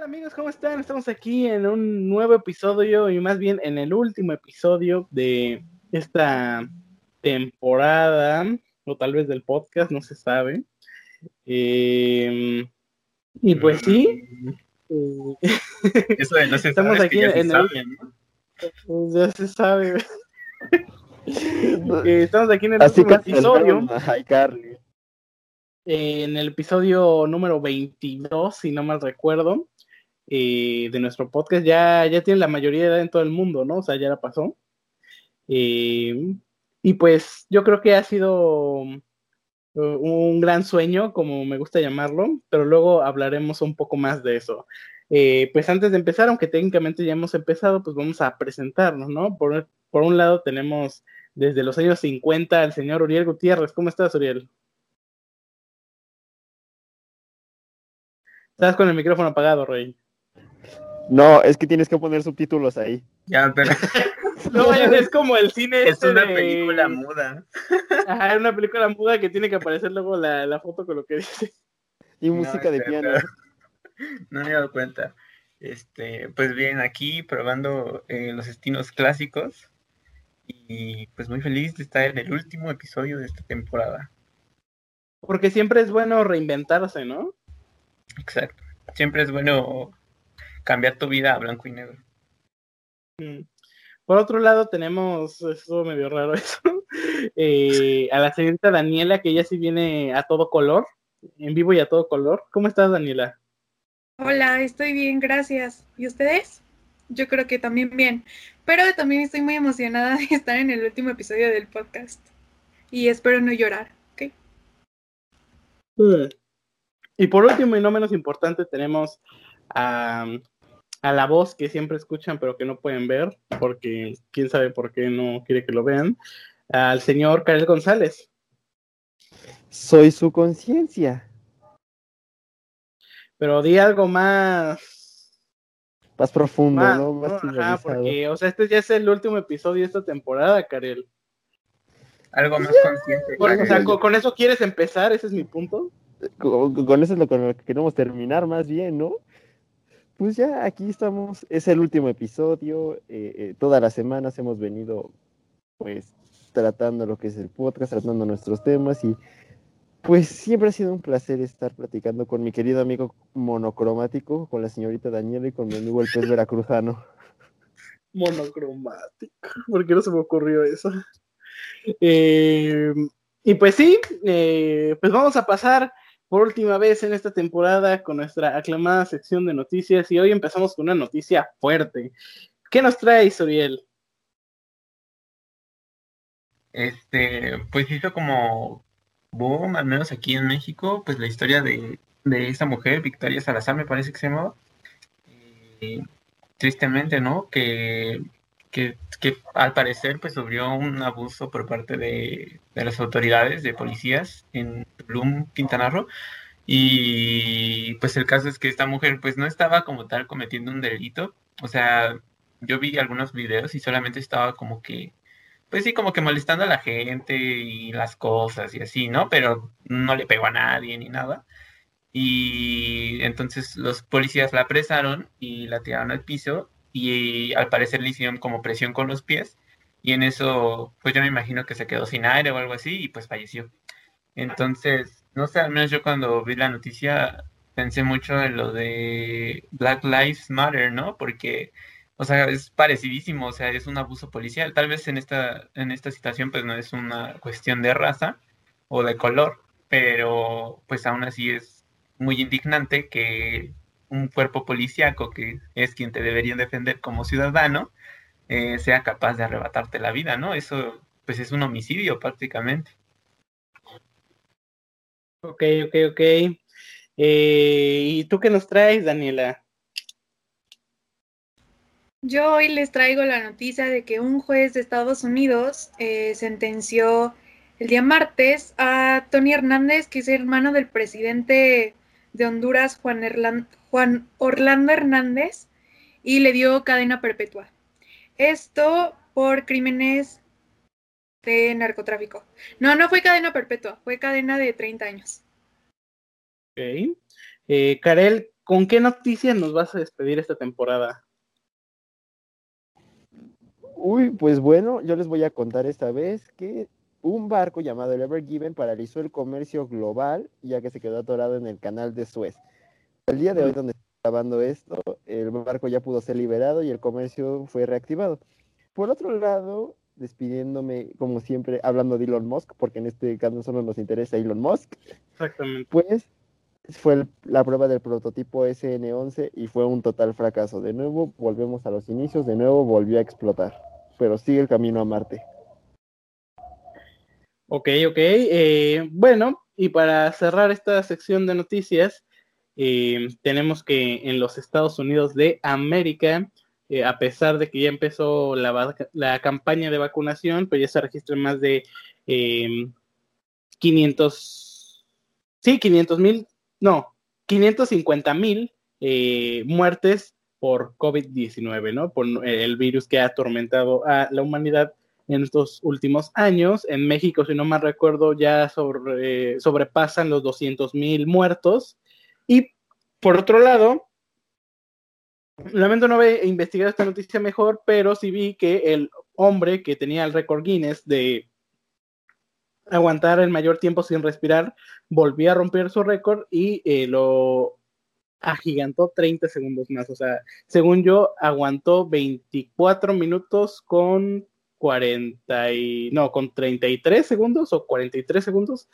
tal amigos? ¿Cómo están? Estamos aquí en un nuevo episodio y más bien en el último episodio de esta temporada o tal vez del podcast, no se sabe. Eh, y pues sí. Eso de no se Estamos sabe, aquí es que ya en se el- sabe, ¿no? Pues ya se sabe. Eh, Estamos aquí en el Así último episodio. eh, en el episodio número 22, si no mal recuerdo, eh, de nuestro podcast. Ya, ya tiene la mayoría de edad en todo el mundo, ¿no? O sea, ya la pasó. Eh, y pues yo creo que ha sido eh, un gran sueño, como me gusta llamarlo, pero luego hablaremos un poco más de eso. Pues antes de empezar, aunque técnicamente ya hemos empezado, pues vamos a presentarnos, ¿no? Por, por un lado tenemos desde los años 50 al señor Uriel Gutiérrez. ¿Cómo estás, Uriel? Estás con el micrófono apagado, Rey. No, es que tienes que poner subtítulos ahí. Ya, pero No, es como el cine. es este una de- película muda. Ajá, es una película muda que tiene que aparecer luego la, la foto con lo que dice. Y No, música de este, piano. No me he dado cuenta. Este, pues bien, aquí probando eh, los estilos clásicos. Y pues muy feliz de estar en el último episodio de esta temporada. Porque siempre es bueno reinventarse, ¿no? Exacto. Siempre es bueno cambiar tu vida a blanco y negro. Mm. Por otro lado, tenemos, eso medio raro eso, eh, a la señorita Daniela, que ella sí viene a todo color, en vivo y a todo color. ¿Cómo estás, Daniela? Hola, estoy bien, gracias. ¿Y ustedes? Yo creo que también bien, pero también estoy muy emocionada de estar en el último episodio del podcast y espero no llorar, ¿ok? Y por último y no menos importante, tenemos a, a la voz que siempre escuchan pero que no pueden ver, porque quién sabe por qué no quiere que lo vean, al señor Karel González. Soy su conciencia. Pero di algo más, Más profundo, más, ¿no? ¿no? Más Ajá, porque, o sea, este ya es el último episodio de esta temporada, Karel. Algo más consciente. Por- o sea, con, con eso quieres empezar, ese es mi punto. Con, con eso es lo con lo que queremos terminar más bien, ¿no? Pues ya aquí estamos, es el último episodio, eh, eh, todas las semanas hemos venido pues tratando lo que es el podcast, tratando nuestros temas y pues siempre ha sido un placer estar platicando con mi querido amigo monocromático, con la señorita Daniela y con mi amigo el pez veracruzano. monocromático. ¿Por qué no se me ocurrió eso? Eh, y pues sí, pues vamos a pasar por última vez en esta temporada con nuestra aclamada sección de noticias y hoy empezamos con una noticia fuerte. ¿Qué nos traes, Uriel? Este, pues hizo como boom, al menos aquí en México, pues la historia de, de esta mujer, Victoria Salazar, me parece que se llamaba. Eh, tristemente, ¿no? Que, que, que al parecer pues sufrió un abuso por parte de, de las autoridades, de policías en Tulum, Quintana Roo. Y pues el caso es que esta mujer pues no estaba como tal cometiendo un delito. O sea, yo vi algunos videos y solamente estaba como que pues sí, como que molestando a la gente y las cosas y así, ¿no? Pero no le pegó a nadie ni nada. Y entonces los policías la apresaron y la tiraron al piso y al parecer le hicieron como presión con los pies y en eso pues yo me imagino que se quedó sin aire o algo así y pues falleció. Entonces, no sé, al menos yo cuando vi la noticia pensé mucho en lo de Black Lives Matter, ¿no? Porque o sea, es parecidísimo, o sea, es un abuso policial. Tal vez en esta, en esta situación pues no es una cuestión de raza o de color, pero pues aún así es muy indignante que un cuerpo policíaco, que es quien te debería defender como ciudadano, eh, sea capaz de arrebatarte la vida, ¿no? Eso pues es un homicidio prácticamente. Ok, ok, ok. Eh, ¿Y tú qué nos traes, Daniela? Yo hoy les traigo la noticia de que un juez de Estados Unidos eh, sentenció el día martes a Tony Hernández, que es hermano del presidente de Honduras, Juan, Erlan- Juan Orlando Hernández, y le dio cadena perpetua. Esto por crímenes de narcotráfico. No, no fue cadena perpetua, fue cadena de 30 años. Ok. Eh, Karel, ¿con qué noticias nos vas a despedir esta temporada? Uy, pues bueno, yo les voy a contar esta vez que un barco llamado el Ever Given paralizó el comercio global ya que se quedó atorado en el canal de Suez. El día de hoy, donde estoy grabando esto, el barco ya pudo ser liberado y el comercio fue reactivado. Por otro lado, despidiéndome, como siempre, hablando de Elon Musk, porque en este caso solo nos interesa Elon Musk. Exactamente. Pues fue la prueba del prototipo SN11 y fue un total fracaso. De nuevo, volvemos a los inicios, de nuevo volvió a explotar, pero sigue el camino a Marte. Ok, ok. Eh, bueno, y para cerrar esta sección de noticias, eh, tenemos que en los Estados Unidos de América, eh, a pesar de que ya empezó la, la, campaña de vacunación, pues ya se registran más de 500, sí, 500 mil, no, 550 mil muertes por COVID-19, ¿no? Por el virus que ha atormentado a la humanidad en estos últimos años. En México, si no mal recuerdo, ya sobre, sobrepasan los 200 mil muertos. Y por otro lado, lamento no haber investigado esta noticia mejor, pero sí vi que el hombre que tenía el récord Guinness de aguantar el mayor tiempo sin respirar, volvió a romper su récord y eh, lo agigantó 30 segundos más. O sea, según yo, aguantó 24 minutos con 40 y, no, con 33 segundos o 43 segundos.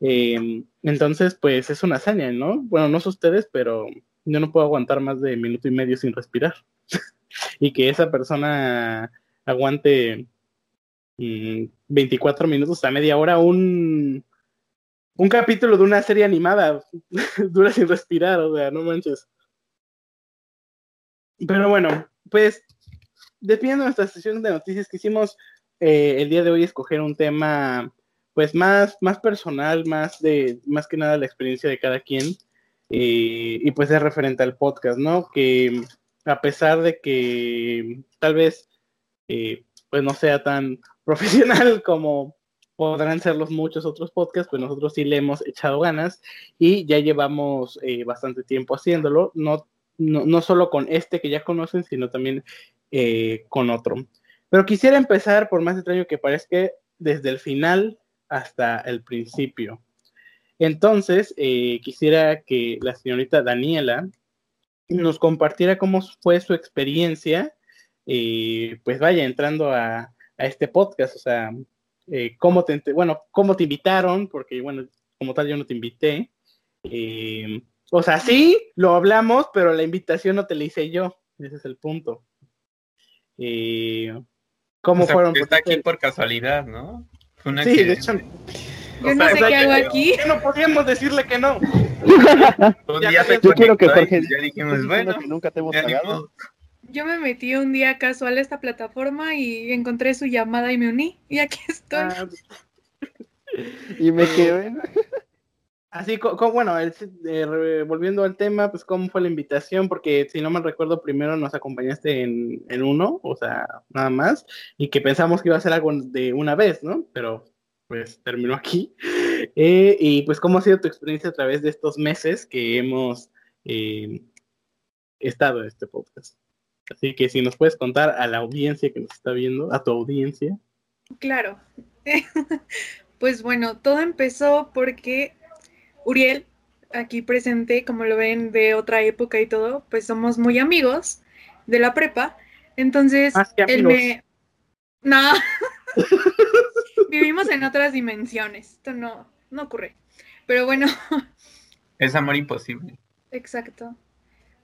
Eh, entonces, pues es una hazaña, ¿no? Bueno, no sé ustedes, pero yo no puedo aguantar más de minuto y medio sin respirar. y que esa persona aguante 24 mm, minutos a media hora un, un capítulo de una serie animada dura sin respirar, o sea, no manches. Pero bueno, pues despidiendo nuestra sesión de noticias, quisimos eh, el día de hoy escoger un tema pues más, más personal, más de, más que nada la experiencia de cada quien, eh, y pues es referente al podcast, ¿no? Que a pesar de que tal vez eh, pues no sea tan profesional como podrán ser los muchos otros podcasts, pues nosotros sí le hemos echado ganas y ya llevamos bastante tiempo haciéndolo, no, no, no, solo con este que ya conocen, sino también eh, con otro. Pero quisiera empezar, por más extraño que parezca, desde el final hasta el principio. Entonces, eh, quisiera que la señorita Daniela nos compartiera cómo fue su experiencia, eh, pues vaya entrando a, este podcast, o sea, cómo te, bueno, cómo te invitaron, porque bueno, como tal yo no te invité. o sea, sí, lo hablamos, pero la invitación no te la hice yo, ese es el punto. Y cómo fueron. Está aquí por casualidad, ¿no? Sí, de hecho. Yo no sé qué hago aquí. no podíamos decirle que no? yo quiero que Jorge. Ya dijimos, bueno, que nunca te hemos pagado. Yo me metí un día casual a esta plataforma y encontré su llamada y me uní. Y aquí estoy. Ah, y me quedé. Así, bueno, eh, volviendo al tema, pues cómo fue la invitación, porque si no me recuerdo, primero nos acompañaste en, uno, o sea, nada más, y que pensamos que iba a ser algo de una vez, ¿no? Pero pues terminó aquí. Eh, y pues cómo ha sido tu experiencia a través de estos meses que hemos eh, estado en este podcast. Así que si nos puedes contar a la audiencia que nos está viendo, a tu audiencia. Claro. pues bueno, todo empezó porque Uriel, aquí presente, como lo ven de otra época y todo, pues somos muy amigos de la prepa. Entonces, él me... No, vivimos en otras dimensiones. Esto no, no ocurre. Pero bueno. Es amor imposible. Exacto.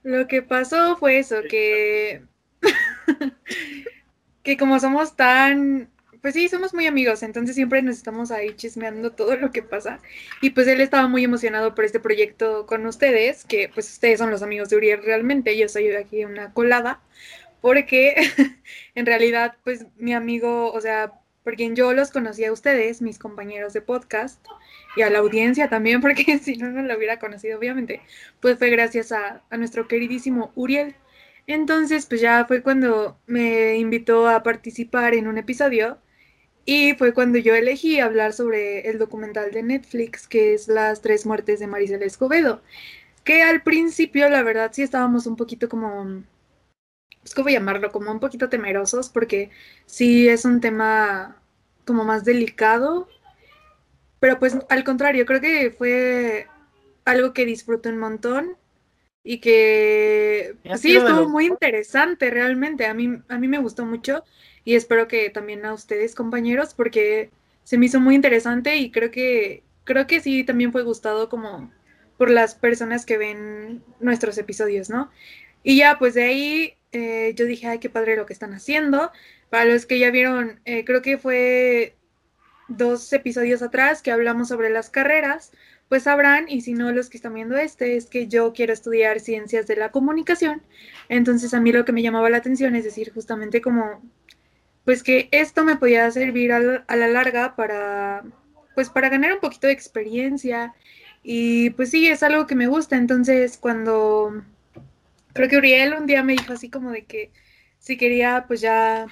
Lo que pasó fue eso, que... que como somos tan pues sí, somos muy amigos, entonces siempre nos estamos ahí chismeando todo lo que pasa. Y pues él estaba muy emocionado por este proyecto con ustedes, que pues ustedes son los amigos de Uriel realmente, yo soy aquí una colada, porque en realidad pues mi amigo, o sea, porque yo los conocí a ustedes, mis compañeros de podcast, y a la audiencia también, porque si no, no lo hubiera conocido, obviamente, pues fue gracias a, a nuestro queridísimo Uriel. Entonces, pues ya fue cuando me invitó a participar en un episodio y fue cuando yo elegí hablar sobre el documental de Netflix, que es Las tres muertes de Maricel Escobedo. que al principio, la verdad, sí estábamos un poquito como, pues, ¿cómo llamarlo? Como un poquito temerosos, porque sí es un tema como más delicado, pero pues al contrario, creo que fue algo que disfruté un montón y que sí estuvo muy interesante realmente. A mí, a mí me gustó mucho y espero que también a ustedes, compañeros, porque se me hizo muy interesante y creo que creo que sí también fue gustado como por las personas que ven nuestros episodios, ¿no? Y ya, pues de ahí eh, yo dije, ay, qué padre lo que están haciendo. Para los que ya vieron, eh, creo que fue dos episodios atrás que hablamos sobre las carreras, pues sabrán, y si no los que están viendo este, es que yo quiero estudiar ciencias de la comunicación. Entonces a mí lo que me llamaba la atención es decir, justamente como, pues que esto me podía servir a, a la larga para, pues para ganar un poquito de experiencia. Y pues sí, es algo que me gusta. Entonces cuando, creo que Uriel un día me dijo así como de que si quería pues ya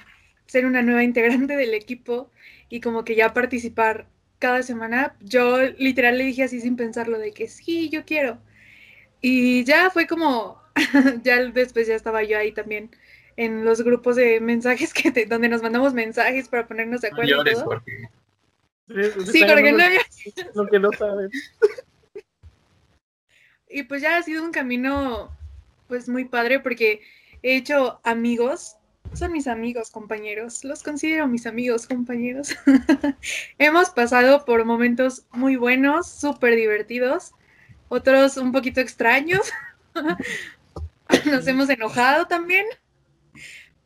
ser una nueva integrante del equipo y como que ya participar cada semana, yo literal le dije así sin pensarlo de que sí, yo quiero. Y ya fue como, ya después ya estaba yo ahí también en los grupos de mensajes que donde nos mandamos mensajes para ponernos de acuerdo. todo. Sí, porque no, lo que no saben. Y pues ya ha sido un camino pues muy padre porque he hecho amigos son mis amigos, compañeros. Los considero mis amigos, compañeros. Hemos pasado por momentos muy buenos, súper divertidos, otros un poquito extraños. Nos hemos enojado también.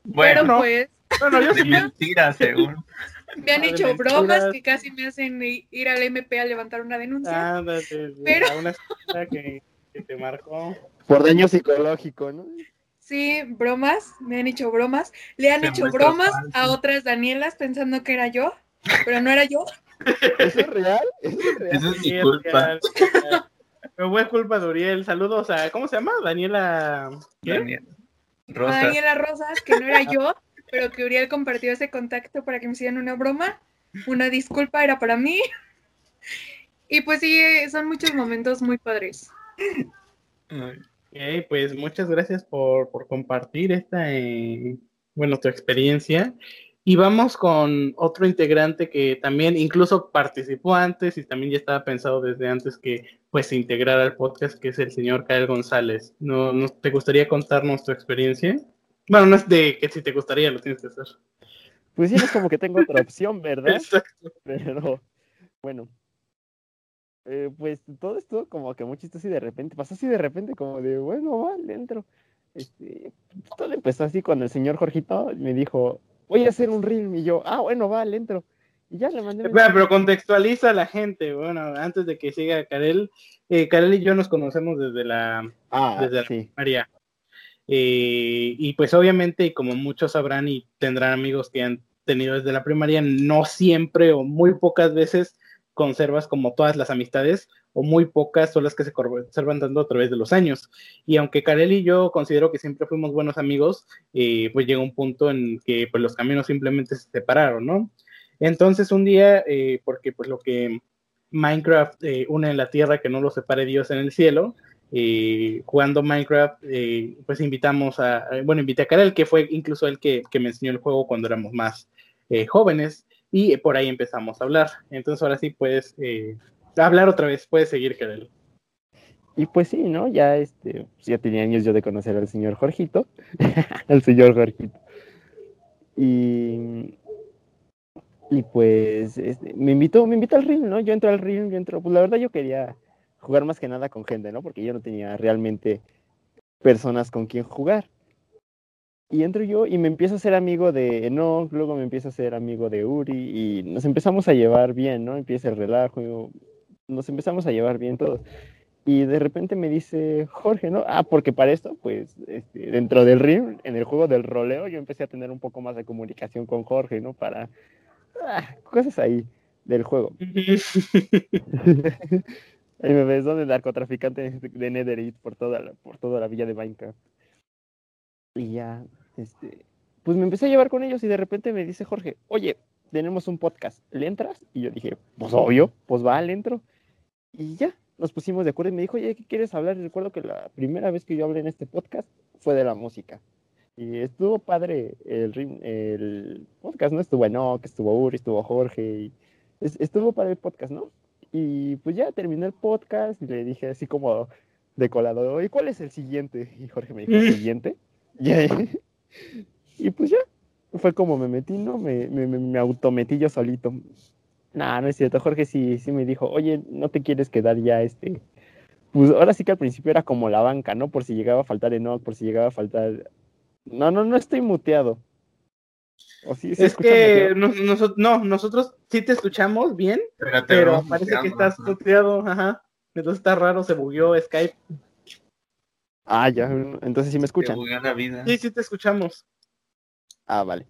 Bueno, pero pues. Bueno, yo sí mentira, según. Me han hecho bromas que casi me hacen ir al MP a levantar una denuncia. Ándate, Pero- a una escuela que, que te marcó. Por daño psicológico, ¿no? Sí, bromas, me han hecho bromas. Le han Se hecho bromas falso. a otras Danielas pensando que era yo, pero no era yo. ¿Eso es real? ¿Eso es real? Eso es mi culpa. Pero fue culpa de Uriel. Saludos a, ¿cómo se llama? Daniela. ¿Qué? Daniel. A Rosa. Daniela Rosas, que no era yo, pero que Uriel compartió ese contacto para que me hicieran una broma. Una disculpa era para mí. Y pues sí, son muchos momentos muy padres. Ay, Ok, pues muchas gracias por, por compartir esta, eh, bueno, tu experiencia. Y vamos con otro integrante que también incluso participó antes y también ya estaba pensado desde antes que pues se integrara al podcast, que es el señor Kael González. ¿No, no te gustaría contarnos tu experiencia? Bueno, no es de que si te gustaría, lo tienes que hacer. Pues sí, no es como que tengo otra opción, ¿verdad? Exacto. Pero bueno. Eh, pues todo esto como que muy chistoso y de repente, pasó así de repente como de, bueno, va, le entro. Este, todo empezó así cuando el señor Jorgito me dijo, voy a hacer un reel y yo, ah, bueno, va, le entro. Y ya le mandé. Espera, pero contextualiza a la gente. Bueno, antes de que siga Karel, eh, Karel y yo nos conocemos desde la Ah, desde la sí. primaria. Eh, y pues obviamente, como muchos sabrán y tendrán amigos que han tenido desde la primaria, no siempre o muy pocas veces conservas como todas las amistades o muy pocas son las que se conservan dando a través de los años. Y aunque Karel y yo considero que siempre fuimos buenos amigos, eh, pues llega un punto en que pues, los caminos simplemente se separaron, ¿no? Entonces un día, eh, porque pues lo que Minecraft eh, une en la tierra, que no lo separe Dios en el cielo, eh, jugando Minecraft, pues invitamos a, bueno, invité a Karel, que fue incluso el que, que me enseñó el juego cuando éramos más jóvenes, y eh, por ahí empezamos a hablar. Entonces ahora sí puedes eh, hablar otra vez, puedes seguir, Karel. Y pues sí, ¿no? Ya este, pues ya tenía años yo de conocer al señor Jorgito, al señor Jorgito. Y, y pues este, me invitó, me invitó al ring, ¿no? Yo entro al ring, yo entro, pues la verdad yo quería jugar más que nada con gente, ¿no? Porque yo no tenía realmente personas con quien jugar. Y entro yo y me empiezo a ser amigo de Enoch, luego me empiezo a ser amigo de Uri y nos empezamos a llevar bien, ¿no? Empieza el relajo, nos empezamos a llevar bien todos. Y de repente me dice Jorge, ¿no? Ah, porque para esto, pues, este, dentro del ring, en el juego del roleo, yo empecé a tener un poco más de comunicación con Jorge, ¿no? Para ah, cosas ahí del juego. Ahí me ves, ¿no? De narcotraficante de Netherite por toda la, por toda la villa de Minecraft. Y ya, este, pues me empecé a llevar con ellos y de repente me dice Jorge, oye, tenemos un podcast, ¿le entras? Y yo dije, pues obvio, pues va, le entro. Y ya, nos pusimos de acuerdo y me dijo, oye, ¿qué quieres hablar? Y recuerdo que la primera vez que yo hablé en este podcast fue de la música. Y estuvo padre el, podcast, ¿no? Estuvo Enoch, estuvo Uri, estuvo Jorge. Y estuvo padre el podcast, ¿no? Y pues ya terminé el podcast y le dije así como de colado, ¿y cuál es el siguiente? Y Jorge me dijo, ¿el siguiente? Y, ahí- y pues ya, fue como me metí, ¿no? Me, me, me, me autometí yo solito. Nah, no es cierto. Jorge sí, sí me dijo, oye, ¿no te quieres quedar ya este? Pues ahora sí que al principio era como la banca, ¿no? Por si llegaba a faltar Enoch, por si llegaba a faltar. No, no, no estoy muteado. ¿O sí, se Es que nos- noso- no, nosotros sí te escuchamos bien, Pero, parece que estás muteado, ajá. Entonces está raro, se bugueó Skype. Ah, ya, entonces sí me escuchan. bugueó la vida. Sí, sí te escuchamos. Ah, vale.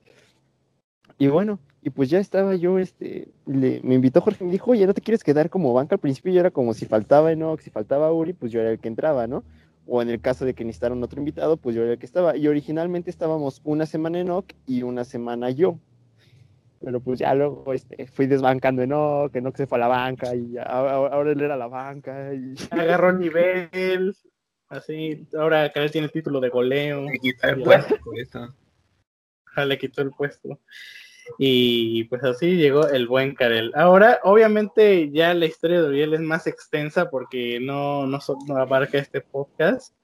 Y bueno, y pues ya estaba yo, este, le, me invitó Jorge y me dijo, oye, ¿no te quieres quedar como banca? Al principio yo era como si faltaba Enoch, si faltaba Uri, pues yo era el que entraba, ¿no? O en el caso de que necesitaran otro invitado, pues yo era el que estaba. Y originalmente estábamos una semana Enoch y una semana yo. Pero pues ya luego este, fui desbancando Enoch, Enoch se fue a la banca y ya, ahora, ahora él era la banca. Y... Agarró nivel. Así, ahora Karel tiene el título de goleo. Me quita el puesto por eso. Ajá, le quitó el puesto. Y pues así llegó el buen Karel. Ahora, obviamente, ya la historia de Uriel es más extensa porque no, no, so- no abarca este podcast.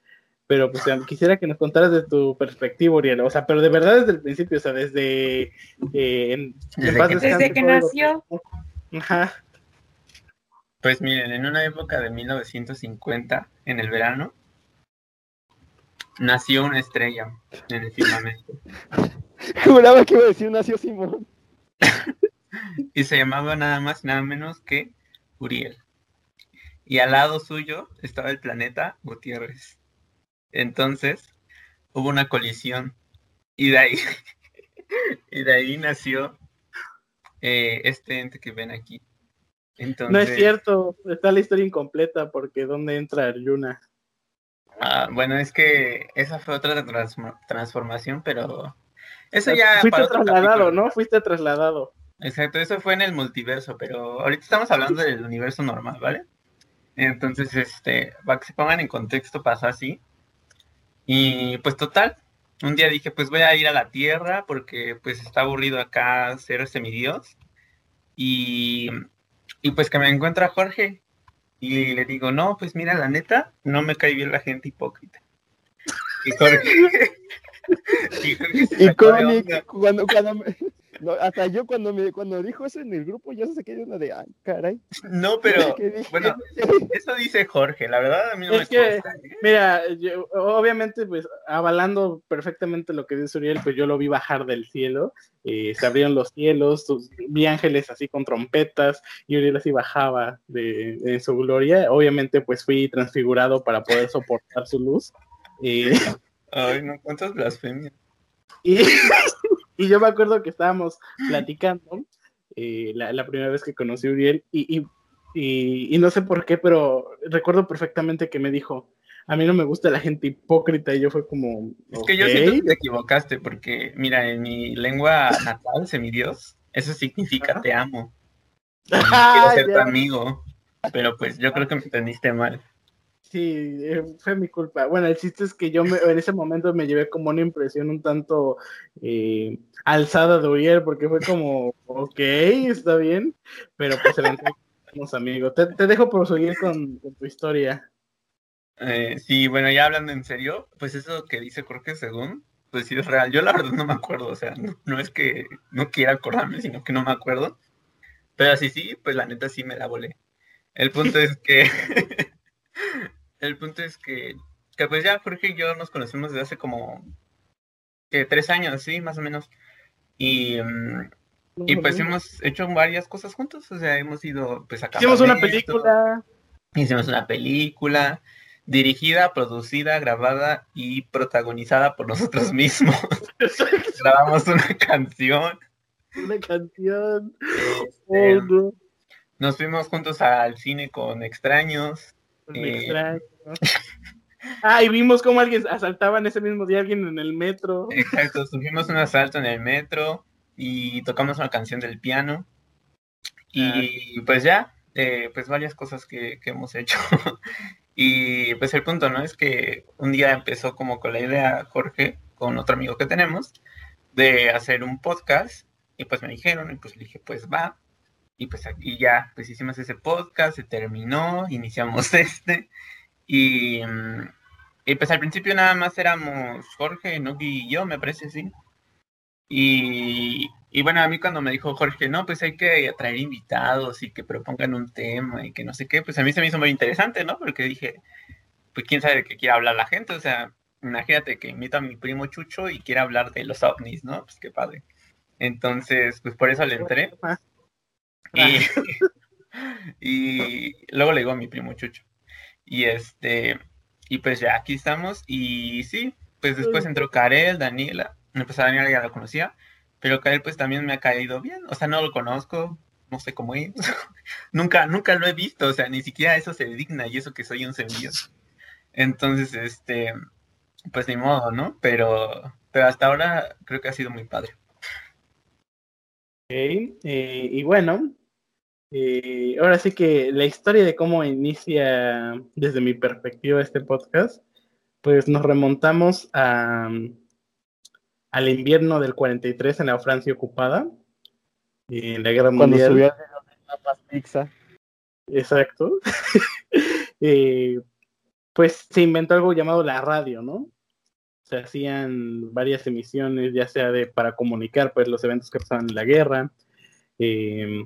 Pero pues quisiera que nos contaras de tu perspectiva, Uriel. O sea, pero de verdad desde el principio, o sea, desde. eh, en, Desde en paz que- Desde nació. Ajá. Pues miren, en una época de 1950, en el verano, nació una estrella en el firmamento. Juraba que iba a decir nació Simón. Y se llamaba nada más y nada menos que Uriel. Y al lado suyo estaba el planeta Gutiérrez. Entonces, hubo una colisión. Y de ahí, y de ahí nació eh, este ente que ven aquí. Entonces, No es cierto, está la historia incompleta porque ¿dónde entra Arjuna? Ah, bueno, es que esa fue otra transform- transformación, pero eso ya Fuiste para otro trasladado, capítulo. ¿no? Fuiste trasladado. Exacto, eso fue en el multiverso, pero ahorita estamos hablando del universo normal, ¿vale? Entonces, este, para que se pongan en contexto, pasó así. Y pues total, un día dije, pues voy a ir a la Tierra porque pues está aburrido acá ser semidios. Y, y pues que me encuentra Jorge. Y le digo, no, pues mira, la neta, no me cae bien la gente hipócrita. Y Jorge... y Jorge se sacó de Iconic, onda. cuando, cuando me- no, hasta yo cuando me cuando dijo eso en el grupo ya se saqué de una de ay, caray. No, pero bueno, eso dice Jorge, la verdad a mí no Es me que- consta, ¿eh? Mira, yo- obviamente, pues avalando perfectamente lo que dice Uriel, pues yo lo vi bajar del cielo, eh, se abrieron los cielos, vi ángeles así con trompetas, y Uriel así bajaba de, de su gloria. Obviamente, pues fui transfigurado para poder soportar su luz. eh, Ay, no, cuántas blasfemias. y, y yo me acuerdo que estábamos platicando eh, la, la primera vez que conocí a Uriel, y, y, y- y no sé por qué, pero recuerdo perfectamente que me dijo, a mí no me gusta la gente hipócrita, y yo fue como, Es que yo siento que te equivocaste, porque mira, en mi lengua natal, semidios, eso significa te amo. Quiero ser tu amigo. Pero pues yo creo que me entendiste mal. Sí, eh, fue mi culpa. Bueno, el chiste es que yo me- en ese momento me llevé como una impresión un tanto eh, alzada de Uriel, porque fue como, ok, está bien, pero pues eventualmente somos amigos. Te, te dejo proseguir con, tu historia. Eh, sí, bueno, ya hablando en serio, pues eso que dice Jorge según, pues sí es real. Yo la verdad no me acuerdo, o sea, no es que no quiera acordarme, sino que no me acuerdo. Pero así sí, pues la neta sí me la volé. El punto es que, el punto es que, que pues ya Jorge y yo nos conocemos desde hace como que tres años, sí, más o menos. Y, mm, y pues hemos hecho varias cosas juntos, o sea, hemos ido pues a Hicimos una película. Hicimos una película dirigida, producida, grabada y protagonizada por nosotros mismos. Grabamos una canción. una canción. este, Oh, no, nos fuimos juntos al cine con extraños. me Eh. Ah, y vimos cómo alguien asaltaban ese mismo día a alguien en el metro. Exacto, sufrimos un asalto en el metro y tocamos una canción del piano. Y pues ya, eh, pues varias cosas que, que hemos hecho. y pues el punto, ¿no? Es que un día empezó como con la idea Jorge, con otro amigo que tenemos, de hacer un podcast. Y pues me dijeron, y pues le dije, pues va. Y pues aquí ya, pues hicimos ese podcast, se terminó, iniciamos este. Y, mm, y pues al principio nada más éramos Jorge, Noki y yo, me parece, sí. Y, y bueno, a mí cuando me dijo Jorge, no, pues hay que atraer invitados y que propongan un tema y que no sé qué, pues a mí se me hizo muy interesante, ¿no? Porque dije, pues quién sabe de qué quiere hablar la gente, o sea, imagínate que invito a mi primo Chucho y quiere hablar de los ovnis, ¿no? Pues qué padre. Entonces, pues por eso le entré. Y, y luego le digo a mi primo Chucho. Y este, y pues ya aquí estamos. Y sí, pues después entró Karel, Daniela. Pues a Daniela ya la conocía. Pero Karel pues también me ha caído bien. O sea, no lo conozco. No sé cómo es. nunca, nunca lo he visto. O sea, ni siquiera eso se digna. Y eso que soy un semillo. Entonces, este, pues ni modo, ¿no? Pero, pero hasta ahora creo que ha sido muy padre. Ok, eh, y bueno, eh, ahora sí que la historia de cómo inicia desde mi perspectiva este podcast, pues nos remontamos a, al invierno del 43 en la Francia ocupada, en la guerra Cuando mundial. a papas pizza. Exacto. Eh, pues se inventó algo llamado la radio, ¿no? Se hacían varias emisiones, ya sea de para comunicar pues los eventos que pasaban en la guerra. eh,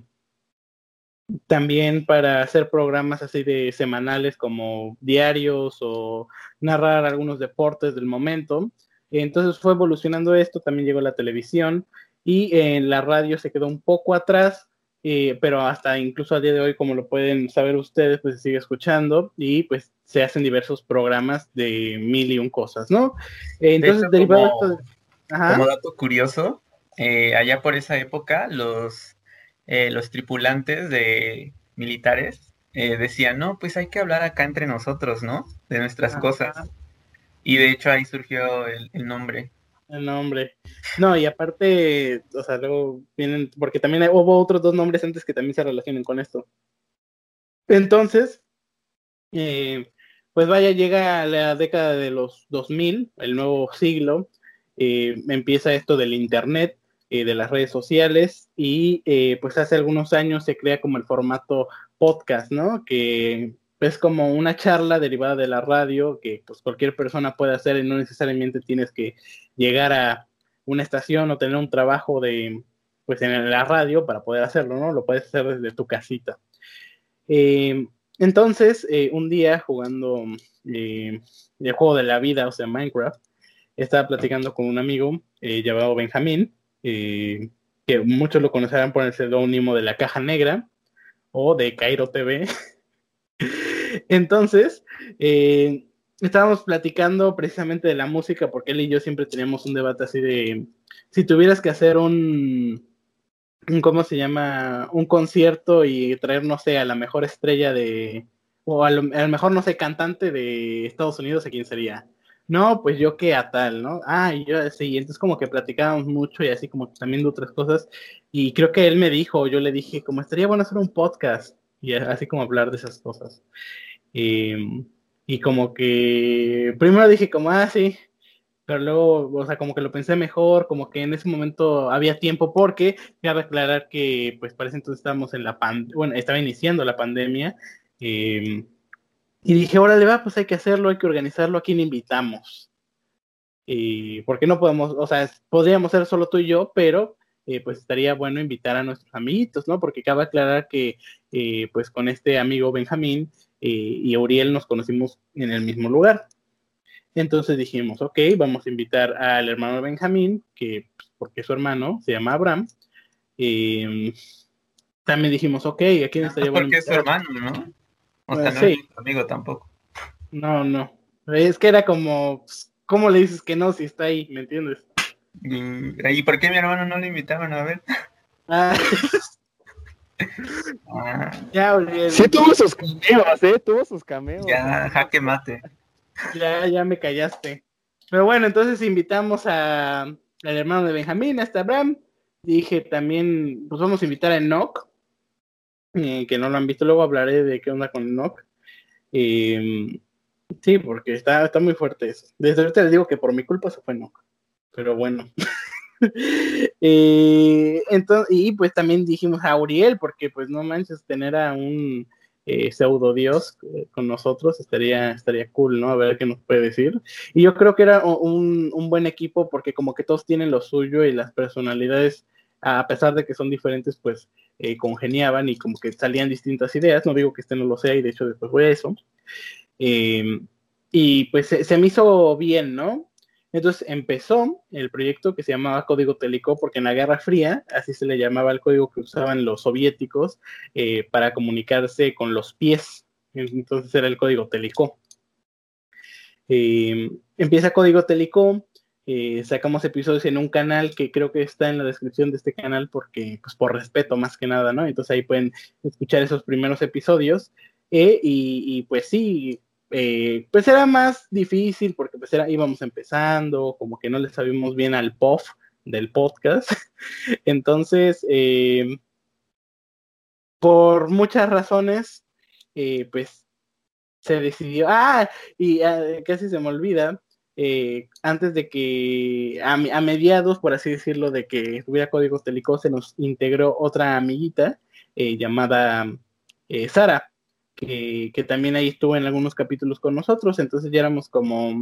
también para hacer programas así de semanales como diarios o narrar algunos deportes del momento. Entonces fue evolucionando esto, también llegó la televisión y en la radio se quedó un poco atrás, eh, pero hasta incluso a día de hoy, como lo pueden saber ustedes, pues se sigue escuchando y pues se hacen diversos programas de mil y un cosas, ¿no? Eh, entonces, hecho, derivado como- de esto de- Ajá. Como dato curioso, eh, allá por esa época, los, eh, los tripulantes de militares eh, decían, no, pues hay que hablar acá entre nosotros, ¿no? De nuestras Ajá. cosas. Y de hecho ahí surgió el, el nombre. El nombre. No, y aparte, o sea, luego vienen, porque también hay- hubo otros dos nombres antes que también se relacionen con esto. Entonces, eh, pues vaya, llega la década de los 2000, el nuevo siglo, eh, empieza esto del Internet, eh, de las redes sociales, y eh, pues hace algunos años se crea como el formato podcast, ¿no? Que es como una charla derivada de la radio que pues cualquier persona puede hacer y no necesariamente tienes que llegar a una estación o tener un trabajo de pues en la radio para poder hacerlo, ¿no? Lo puedes hacer desde tu casita. Eh, entonces, eh, un día jugando el juego de la vida, o sea, Minecraft, estaba platicando con un amigo llamado Benjamín, que muchos lo conocerán por el seudónimo de la Caja Negra o de Cairo TV. Entonces, eh, estábamos platicando precisamente de la música, porque él y yo siempre teníamos un debate así de si tuvieras que hacer un, un ¿cómo se llama? Un concierto y traer, no sé, a la mejor estrella de, o a lo, a lo mejor, no sé, cantante de Estados Unidos, ¿a quién sería? No, pues yo que a tal, ¿no? Ah, y yo sí, entonces como que platicábamos mucho y así como también de otras cosas. Y creo que él me dijo, yo le dije, como estaría bueno hacer un podcast y así como hablar de esas cosas. Eh, y como que primero dije como, ah, sí, pero luego, o sea, como que lo pensé mejor, como que en ese momento había tiempo porque cabe aclarar que pues parece entonces estábamos en la pandemia, bueno, estaba iniciando la pandemia. Eh, y dije, órale, va, pues hay que hacerlo, hay que organizarlo, ¿a quién invitamos? Y porque no podemos, o sea, podríamos ser solo tú y yo, pero eh, pues estaría bueno invitar a nuestros amiguitos, ¿no? Porque cabe aclarar que eh, pues con este amigo Benjamín eh, y Uriel nos conocimos en el mismo lugar. Entonces dijimos, ok, vamos a invitar al hermano Benjamín, que pues, porque su hermano se llama Abraham. Eh, también dijimos, ok, ¿a quién estaría bueno? Porque es su hermano, ¿no? O sea, no Sí. es tu amigo tampoco. No, no. Es que era como, pues, ¿cómo le dices que no si está ahí? ¿Me entiendes? ¿Y, ¿y por qué mi hermano no lo invitaban a ver? Ah, Ah, ya, Uriel, Sí tuvo sus cameos, ¿eh? Tuvo sus cameos. ya, jaque mate. ya, ya me callaste. Pero bueno, entonces invitamos a, al hermano de Benjamín, hasta Abraham. Dije también, pues vamos a invitar a Enoch. Eh, que no lo han visto, luego hablaré de qué onda con Enoch. Eh, sí, porque está, está muy fuerte eso. Desde ahorita les digo que por mi culpa se fue Enoch. Pero bueno. Eh, entonces, y pues también dijimos a Uriel, porque pues no manches, tener a un eh, pseudo dios eh, con nosotros estaría, estaría cool, ¿no? A ver qué nos puede decir. Y yo creo que era un, un buen equipo porque como que todos tienen lo suyo y las personalidades, a pesar de que son diferentes, pues eh, congeniaban y como que salían distintas ideas. No digo que este no lo sea y de hecho después voy a eso. Eh, y pues se, me hizo bien, ¿no? Entonces empezó el proyecto que se llamaba Código Telecó, porque en la Guerra Fría, así se le llamaba el código que usaban los soviéticos eh, para comunicarse con los pies. Entonces era el código Telecó. Eh, empieza Código Telecó, eh, sacamos episodios en un canal que creo que está en la descripción de este canal porque, pues por respeto más que nada, ¿no? Entonces ahí pueden escuchar esos primeros episodios. Y, y, pues sí, eh, pues era más difícil porque pues era, íbamos empezando, como que no le sabíamos bien al POF del podcast. Entonces, eh, por muchas razones, eh, pues se decidió, ah, y ah, casi se me olvida, eh, antes de que, a, mediados, por así decirlo, de que tuviera código Telecó, se nos integró otra amiguita eh, llamada eh, Sara que, que, también ahí estuvo en algunos capítulos con nosotros, entonces ya éramos como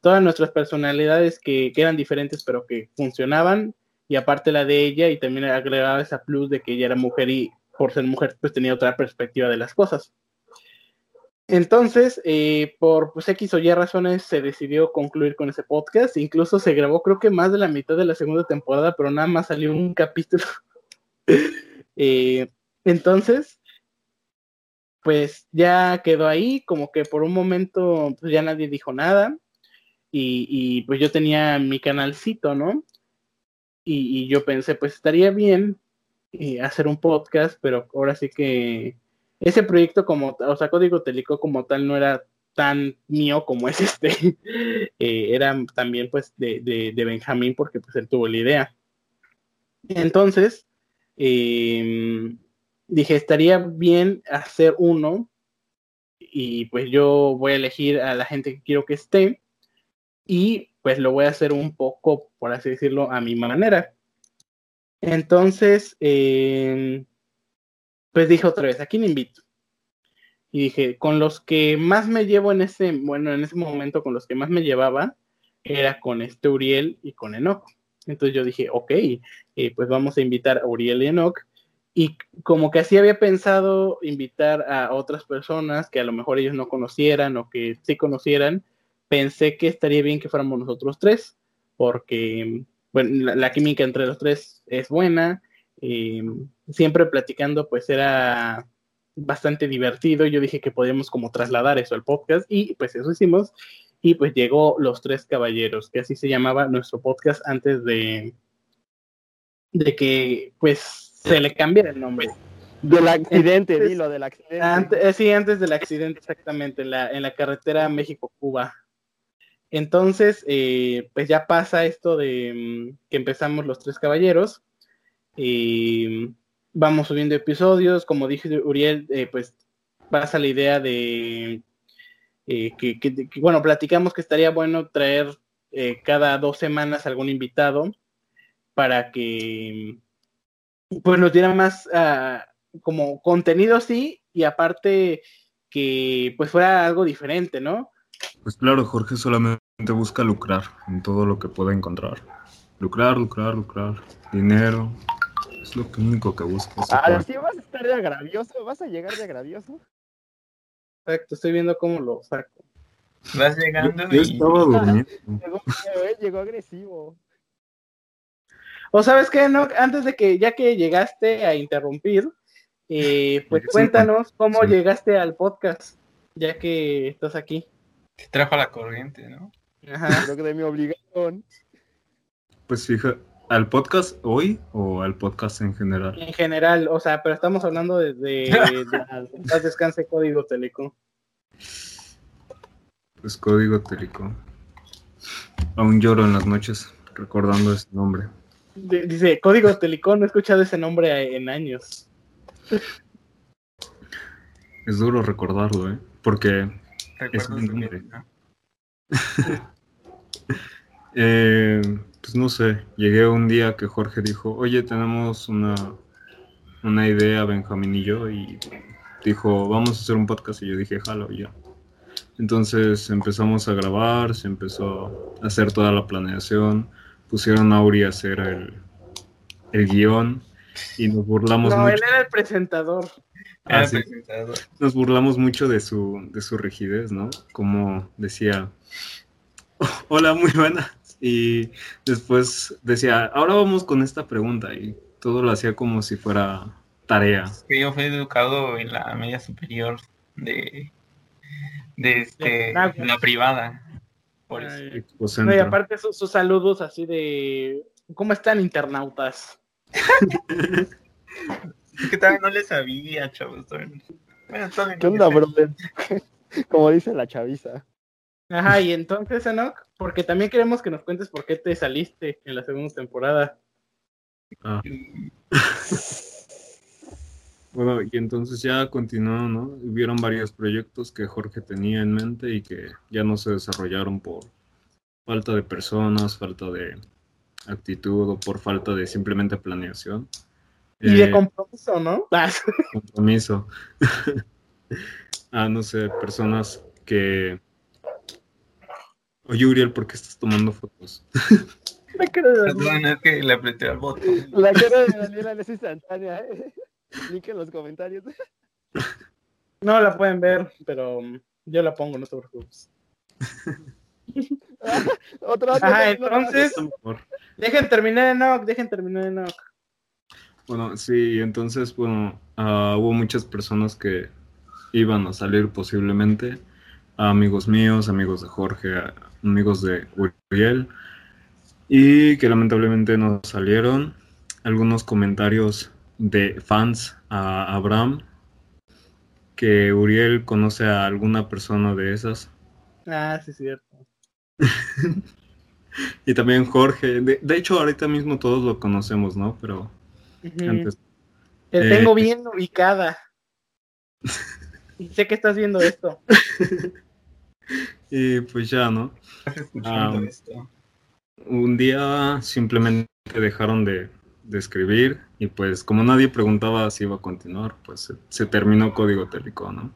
todas nuestras personalidades que, que, eran diferentes pero que funcionaban, y aparte la de ella, y también agregaba esa plus de que ella era mujer y por ser mujer pues tenía otra perspectiva de las cosas. Entonces, eh, por pues, X o Y razones, se decidió concluir con ese podcast. Incluso se grabó, creo que más de la mitad de la segunda temporada, pero nada más salió un capítulo. eh, entonces, pues ya quedó ahí, como que por un momento pues ya nadie dijo nada y, pues yo tenía mi canalcito, ¿no? Y, y yo pensé, pues estaría bien eh, hacer un podcast, pero ahora sí que ese proyecto como, o sea, Código Telecó como tal no era tan mío como es este, eh, era también pues de, de, de, Benjamín porque pues él tuvo la idea. Entonces, eh, dije, estaría bien hacer uno y pues yo voy a elegir a la gente que quiero que esté y pues lo voy a hacer un poco, por así decirlo, a mi manera. Entonces, eh, pues dije otra vez, ¿a quién invito? Y dije, con los que más me llevo en ese, bueno, en ese momento, con los que más me llevaba, era con este Uriel y con Enoch. Entonces yo dije, ok, eh, pues vamos a invitar a Uriel y Enoch y como que así había pensado invitar a otras personas que a lo mejor ellos no conocieran o que sí conocieran, pensé que estaría bien que fuéramos nosotros tres, porque bueno, la, la química entre los tres es buena, eh, siempre platicando pues era bastante divertido, yo dije que podíamos como trasladar eso al podcast y pues eso hicimos y pues llegó Los Tres Caballeros, que así se llamaba nuestro podcast antes de, de que pues se le cambia el nombre. Del accidente, Entonces, dilo, del accidente. Antes, sí, antes del accidente, exactamente, en la, en la carretera México-Cuba. Entonces, eh, pues ya pasa esto de um, que empezamos los tres caballeros. Y vamos subiendo episodios. Como dije Uriel, eh, pues pasa la idea de eh, que, bueno, platicamos que estaría bueno traer eh, cada dos semanas algún invitado para que pues nos diera más uh, como contenido sí y aparte que pues fuera algo diferente, ¿no? Pues claro, Jorge solamente busca lucrar en todo lo que pueda encontrar. Lucrar, lucrar, lucrar. Dinero. Es lo único que busca. Ah, sí vas a estar de agravioso, vas a llegar de agravioso. Exacto, estoy viendo cómo lo saco. Vas llegando yo, yo y... estaba durmiendo. llegó, llegó agresivo. O sabes qué, no, antes de que, ya que llegaste a interrumpir, eh, pues sí, cuéntanos cómo sí. llegaste al podcast, ya que estás aquí. Te trajo a la corriente, ¿no? Ajá. Creo que de mi obligación. Pues fija, ¿al podcast hoy o al podcast en general? En general, o sea, pero estamos hablando desde de, de, de, Descanse Código Teleco. Pues Código Teleco. Aún lloro en las noches recordando ese nombre. Dice, Código Telecom, no he escuchado ese nombre en años. es duro recordarlo, ¿eh? Porque es de- nombre. ¿no? Eh, pues no sé, llegué un día que Jorge dijo, oye, tenemos una, una idea, Benjamín y yo, y dijo, vamos a hacer un podcast, y yo dije, jalo, y ya. Entonces empezamos a grabar, se empezó a hacer toda la planeación, pusieron a Uri a hacer el, el guion, y nos burlamos No, él mucho. era el presentador. Ah, Era sí. presentador. nos burlamos mucho de su, de su rigidez, ¿no? Como decía, hola, muy Y después decía, ahora vamos con esta pregunta. Y todo lo hacía como si fuera tarea. que yo fui educado en la media superior de, de este, la privada. Por eso. No, y aparte su- sus saludos así de ¿Cómo están internautas? Es que todavía no le sabía, chavos. Bueno, ¿Qué no onda, brother? Como dice la chaviza. Ajá, y entonces, Enoch, porque también queremos que nos cuentes por qué te saliste en la segunda temporada. Ah. Bueno, y entonces ya continuó, ¿no? Hubieron varios proyectos que Jorge tenía en mente y que ya no se desarrollaron por falta de personas, falta de actitud o por falta de simplemente planeación. Y de Eh, compromiso, ¿no? Ah, compromiso. ah, no sé, personas que... Oye, Uriel, ¿por qué estás tomando fotos? me quedo de- Perdón, es que le apreté al botón. La cara de Daniela es instantánea, ¿eh? Link en los comentarios. No la pueden ver, pero um, yo la pongo, no te preocupes. Otro, otro, Ajá, entonces, dejen terminar Enoch, dejen terminar Enoch. Bueno, sí, entonces, bueno, ah, hubo muchas personas que iban a salir posiblemente, amigos míos, amigos de Jorge, a- amigos de Uriel, y que lamentablemente no salieron. Algunos comentarios de fans a Abraham, que Uriel conoce a alguna persona de esas. Ah, sí, es cierto. Y también Jorge, de, de hecho ahorita mismo todos lo conocemos, ¿no? Pero antes Te eh, tengo bien ubicada. Y sé que estás viendo esto. Y pues ya, ¿no? Ah. esto. Un día simplemente dejaron de, de escribir y pues como nadie preguntaba si iba a continuar, pues se, se terminó Código Télico, ¿no?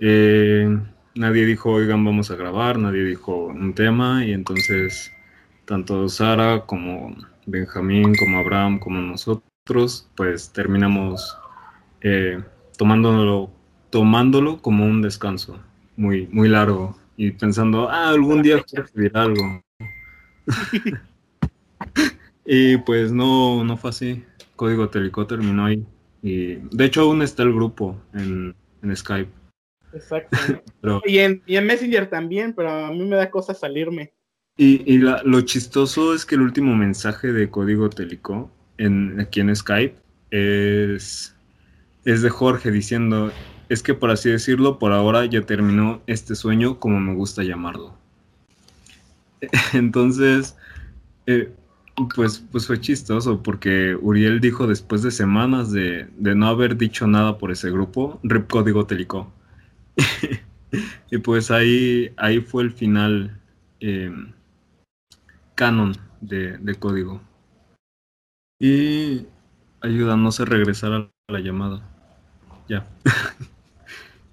Eh, nadie dijo, oigan, vamos a grabar, nadie dijo un tema y entonces tanto Sara como Benjamín, como Abraham, como nosotros, pues terminamos eh, tomándolo, tomándolo como un descanso muy, muy largo y pensando, ah, algún día Jorge dirá algo. y pues no, no fue así. Código Telicó terminó ahí. Y de hecho aún está el grupo en, en Skype. Exacto. Pero, Y en, y en Messenger también, pero a mí me da cosa salirme. y y la- lo chistoso es que el último mensaje de Código Telicó en, aquí en Skype es, es de Jorge diciendo, es que por así decirlo, por ahora ya terminó este sueño como me gusta llamarlo. Entonces, eh, pues, pues fue chistoso porque Uriel dijo después de semanas de, no haber dicho nada por ese grupo, Rip Código Telicó. y pues ahí, ahí fue el final eh, canon de, de código. Y ayudándonos a regresar a la llamada. Ya.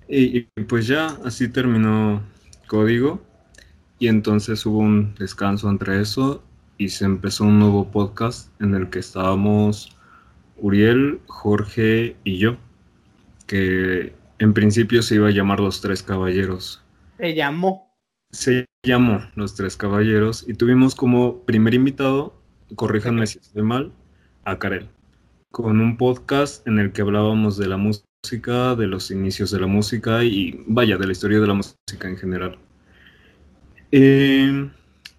y, y pues ya, así terminó código. Y entonces hubo un descanso entre eso y se empezó un nuevo podcast en el que estábamos Uriel, Jorge y yo, que en principio se iba a llamar Los Tres Caballeros. Te llamó. Se llamó Los Tres Caballeros y tuvimos como primer invitado, corríjanme si estoy mal, a Karel, con un podcast en el que hablábamos de la música, de los inicios de la música y vaya, de la historia de la música en general. Eh,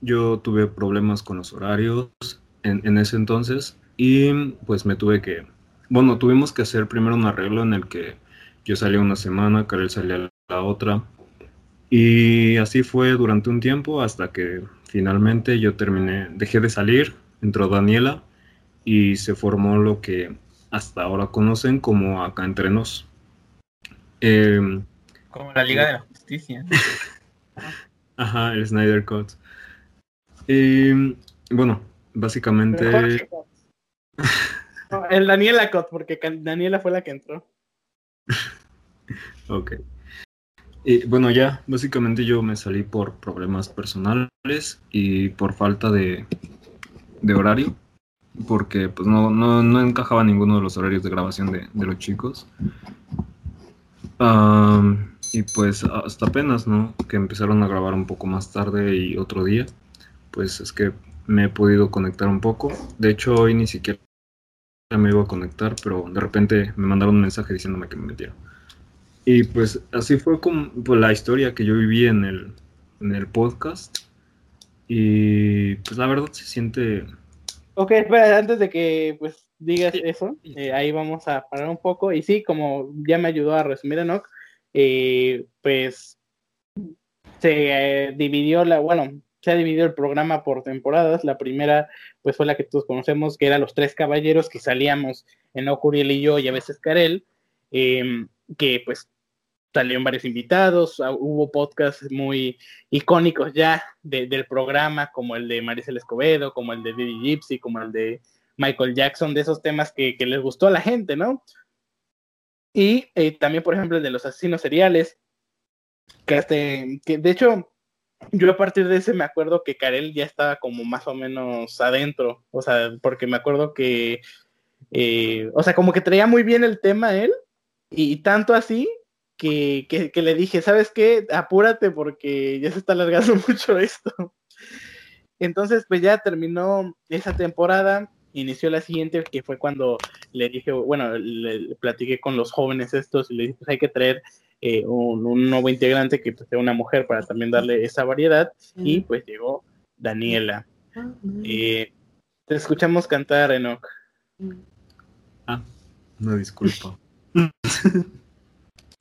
yo tuve problemas con los horarios en, en ese entonces y pues me tuve que, bueno, tuvimos que hacer primero un arreglo en el que yo salía una semana, Karel salía la otra y así fue durante un tiempo hasta que finalmente yo terminé, dejé de salir, entró Daniela y se formó lo que hasta ahora conocen como Acá Entre Nos. Em, Como la Liga de la Justicia. ajá, el Snyder Cut. Em, bueno, básicamente... No, el Daniela Cot, porque Daniela fue la que entró. Ok. Y bueno, ya, básicamente yo me salí por problemas personales y por falta de, de horario, porque pues no, no, no encajaba ninguno de los horarios de grabación de, de los chicos. Am, y pues hasta apenas, ¿no? Que empezaron a grabar un poco más tarde y otro día, pues es que me he podido conectar un poco. De hecho, hoy ni siquiera me iba a conectar, pero de repente me mandaron un mensaje diciéndome que me metiera. Y pues así fue como pues, la historia que yo viví en el, en el podcast. Y pues la verdad se siente... Ok, espera, antes de que pues digas eso, eh, ahí vamos a parar un poco. Y sí, como ya me ayudó a resumir Enoch, eh, pues se eh, dividió la, bueno, se ha dividido el programa por temporadas. La primera, pues fue la que todos conocemos, que era Los Tres Caballeros, que salíamos Enoch, Uriel y yo, y a veces Karel, eh, que pues salieron varios invitados, ah, hubo podcasts muy icónicos ya de- del programa, como el de Maricel Escobedo, como el de Didi Gypsy, como el de Michael Jackson, de esos temas que, que les gustó a la gente, ¿no? Y eh, también, por ejemplo, el de los asesinos seriales, que, este, que de hecho, yo a partir de ese me acuerdo que Karel ya estaba como más o menos adentro, o sea, porque me acuerdo que, eh, o sea, como que traía muy bien el tema él, y tanto así que, que, que le dije, ¿sabes qué? Apúrate porque ya se está alargando mucho esto. Entonces, pues ya terminó esa temporada, inició la siguiente, que fue cuando le dije, bueno, le, le platiqué con los jóvenes estos y le dije, pues hay que traer eh, un, un nuevo integrante que pues, sea una mujer para también darle esa variedad. Y pues llegó Daniela. Eh, te escuchamos cantar, Enoch. Ah, una disculpa.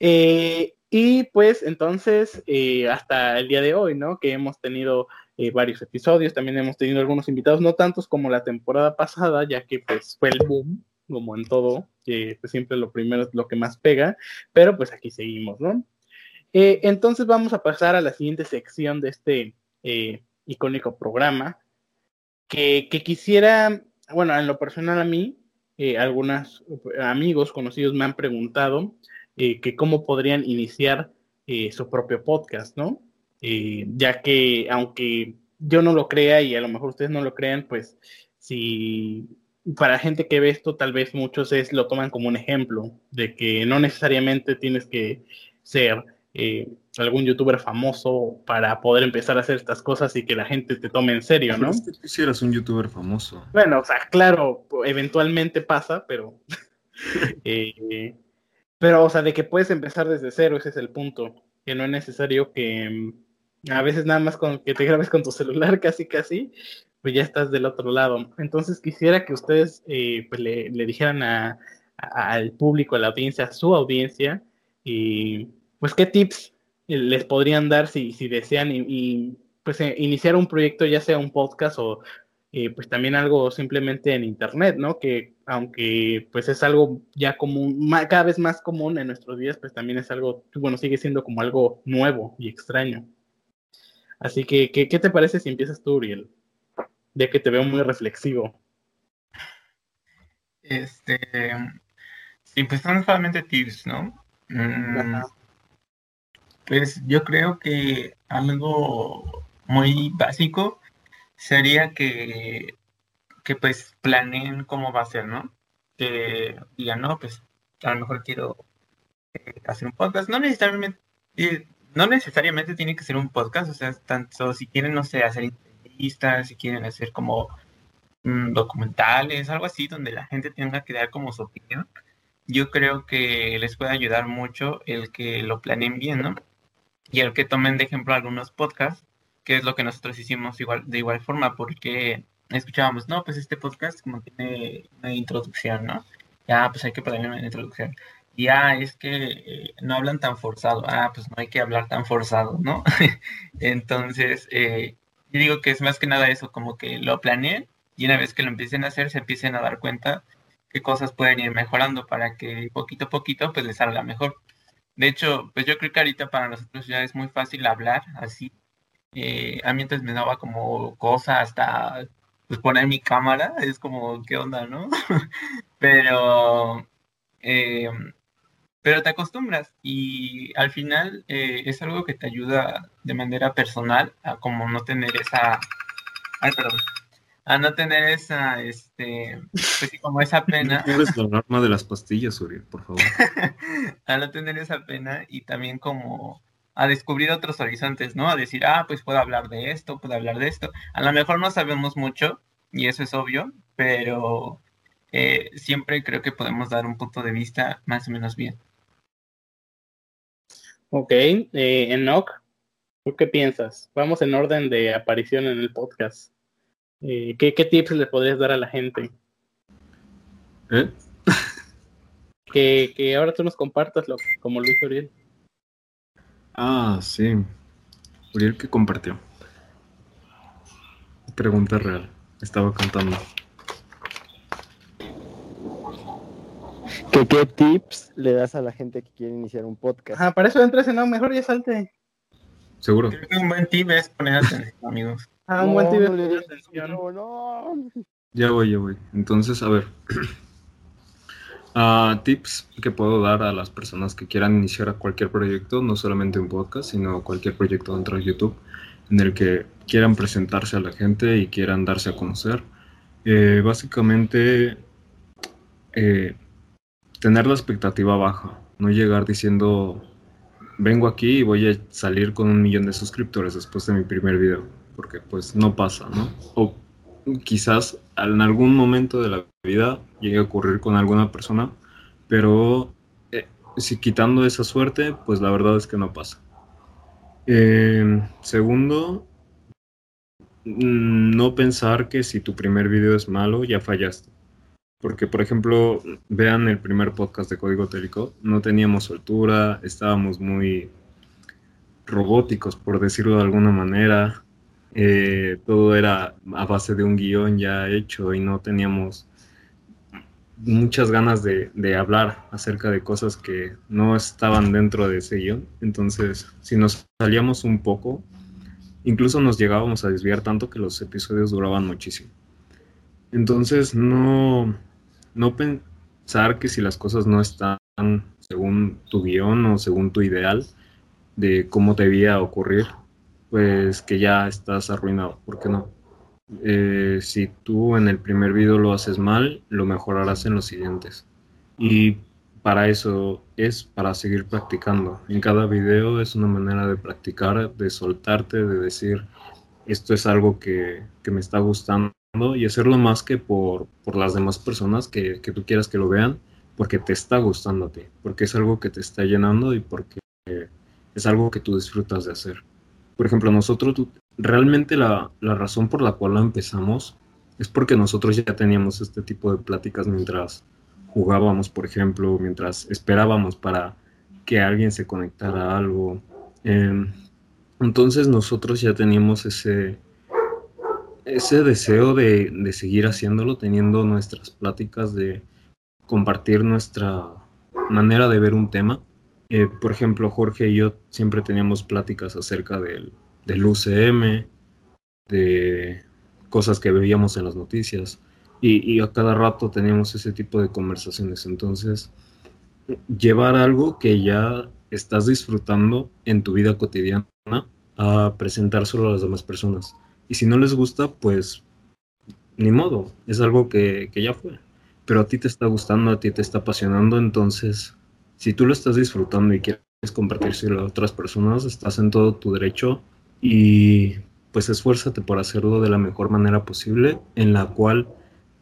Eh, y pues entonces, eh, hasta el día de hoy, ¿no? Que hemos tenido eh, varios episodios, también hemos tenido algunos invitados, no tantos como la temporada pasada, ya que pues fue el boom, como en todo, que pues, siempre lo primero es lo que más pega, pero pues aquí seguimos, ¿no? Entonces vamos a pasar a la siguiente sección de este icónico programa, que, que quisiera, bueno, en lo personal a mí, eh, algunos amigos conocidos me han preguntado eh, que cómo podrían iniciar eh, su propio podcast, ¿no? Eh, ya que aunque yo no lo crea y a lo mejor ustedes no lo crean, pues si para gente que ve esto, tal vez muchos es, lo toman como un ejemplo de que no necesariamente tienes que ser eh, algún youtuber famoso para poder empezar a hacer estas cosas y que la gente te tome en serio, ¿no? Que quisieras un youtuber famoso. Bueno, o sea, claro, eventualmente pasa, pero. eh, pero, o sea, de que puedes empezar desde cero, ese es el punto. Que no es necesario que. mm, A veces nada más con que te grabes con tu celular, casi, casi, pues ya estás del otro lado. Entonces quisiera que ustedes eh, pues le, le dijeran a- al público, a la audiencia, a su audiencia, y pues qué tips eh, les podrían dar si, si desean y, y, pues eh, iniciar un proyecto, ya sea un podcast o eh, pues también algo simplemente en internet, ¿no? Que aunque pues es algo ya común, cada vez más común en nuestros días, pues también es algo, bueno, sigue siendo como algo nuevo y extraño. Así que, ¿qué, qué te parece si empiezas tú, Uriel? Ya que te veo muy reflexivo. Este, sí, pues son solamente tips, ¿no? Mm. Pues yo creo que algo muy básico sería que, que pues planeen cómo va a ser, ¿no? Que digan, no, pues a lo mejor quiero eh, hacer un podcast. No necesariamente, eh, no necesariamente tiene que ser un podcast, o sea, tanto si quieren, no sé, hacer entrevistas, si quieren hacer como mm, documentales, algo así, donde la gente tenga que dar como su opinión. Yo creo que les puede ayudar mucho el que lo planeen bien, ¿no? Y el que tomen de ejemplo algunos podcasts, que es lo que nosotros hicimos igual, de igual forma, porque escuchábamos, no, pues este podcast como tiene una introducción, ¿no? Ya, pues hay que ponerle una introducción. Ya, es que eh, no hablan tan forzado. Ah, pues no hay que hablar tan forzado, ¿no? Entonces, eh, yo digo que es más que nada eso, como que lo planeen y una vez que lo empiecen a hacer, se empiecen a dar cuenta qué cosas pueden ir mejorando para que poquito a poquito pues les salga mejor. De hecho, pues yo creo que ahorita para nosotros ya es muy fácil hablar así. Eh, a mí antes me daba como cosa hasta pues, poner mi cámara, es como, ¿qué onda, no? pero, eh, pero te acostumbras y al final eh, es algo que te ayuda de manera personal a como no tener esa, ay, perdón, a no tener esa, este, pues como esa pena. No eres la norma de las pastillas, Uriel, por favor. a no tener esa pena y también como a descubrir otros horizontes, ¿no? A decir, ah, pues puedo hablar de esto, puedo hablar de esto. A lo mejor no sabemos mucho, y eso es obvio, pero eh, siempre creo que podemos dar un punto de vista más o menos bien. Ok, eh, Enoch, ¿tú qué piensas? Vamos en orden de aparición en el podcast. Eh, ¿qué, tips le podrías dar a la gente? ¿Eh? que, ahora tú nos compartas lo, como Luis Uriel. Ah, sí. Uriel que compartió. Pregunta real. Estaba contando. ¿Qué, ¿Qué tips le das a la gente que quiere iniciar un podcast? Ah, para eso entras en no, mejor ya salte. Seguro. un buen tip es poner atención, amigos. Ah, un buen tip es poner atención. No, no. Ya voy, ya voy. Entonces, a ver. Uh, tips que puedo dar a las personas que quieran iniciar cualquier proyecto, no solamente un podcast, sino cualquier proyecto dentro de YouTube, en el que quieran presentarse a la gente y quieran darse a conocer. Eh, básicamente, eh, tener la expectativa baja, no llegar diciendo, vengo aquí y voy a salir con un millón de suscriptores después de mi primer video, porque pues no pasa, ¿no? O quizás en algún momento de la vida llegue a ocurrir con alguna persona, pero eh, si quitando esa suerte, pues la verdad es que no pasa. Eh, segundo, mm, no pensar que si tu primer video es malo, ya fallaste. Porque, por ejemplo, vean el primer podcast de Código Télico, no teníamos soltura, estábamos muy robóticos, por decirlo de alguna manera. Eh, todo era a base de un guion ya hecho y no teníamos muchas ganas de, hablar acerca de cosas que no estaban dentro de ese guion. Entonces, si nos salíamos un poco, incluso nos llegábamos a desviar tanto que los episodios duraban muchísimo. Entonces, no, no pensar que si las cosas no están según tu guion o según tu ideal de cómo debía ocurrir, pues que ya estás arruinado, ¿por qué no? Eh, si tú en el primer video lo haces mal, lo mejorarás en los siguientes. Y para eso es para seguir practicando. En cada video es una manera de practicar, de soltarte, de decir, esto es algo que, me está gustando y hacerlo más que por, por las demás personas que, que, tú quieras que lo vean, porque te está gustando a ti, porque es algo que te está llenando y porque es algo que tú disfrutas de hacer. Por ejemplo, nosotros realmente la, razón por la cual lo empezamos es porque nosotros ya teníamos este tipo de pláticas mientras jugábamos, por ejemplo, mientras esperábamos para que alguien se conectara a algo. Em, entonces nosotros ya teníamos ese, ese deseo de, de, seguir haciéndolo, teniendo nuestras pláticas, de compartir nuestra manera de ver un tema. Eh, por ejemplo, Jorge y yo siempre teníamos pláticas acerca del, del UCM, de cosas que veíamos en las noticias, y, a cada rato teníamos ese tipo de conversaciones. Entonces, llevar algo que ya estás disfrutando en tu vida cotidiana a presentárselo a las demás personas. Y si no les gusta, pues ni modo, es algo que, que ya fue. Pero a ti te está gustando, a ti te está apasionando, entonces, si tú lo estás disfrutando y quieres compartírselo a otras personas, estás en todo tu derecho y pues esfuérzate por hacerlo de la mejor manera posible, en la cual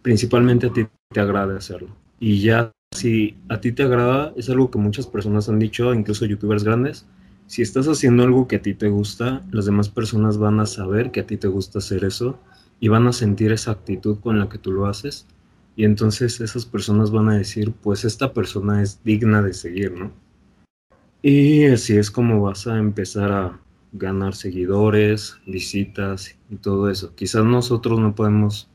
principalmente a ti te agrade hacerlo. Y ya si a ti te agrada, es algo que muchas personas han dicho, incluso youtubers grandes, si estás haciendo algo que a ti te gusta, las demás personas van a saber que a ti te gusta hacer eso y van a sentir esa actitud con la que tú lo haces. Y entonces esas personas van a decir, pues esta persona es digna de seguir, ¿no? Y así es como vas a empezar a, ganar seguidores, visitas y todo eso. Quizás nosotros no podemos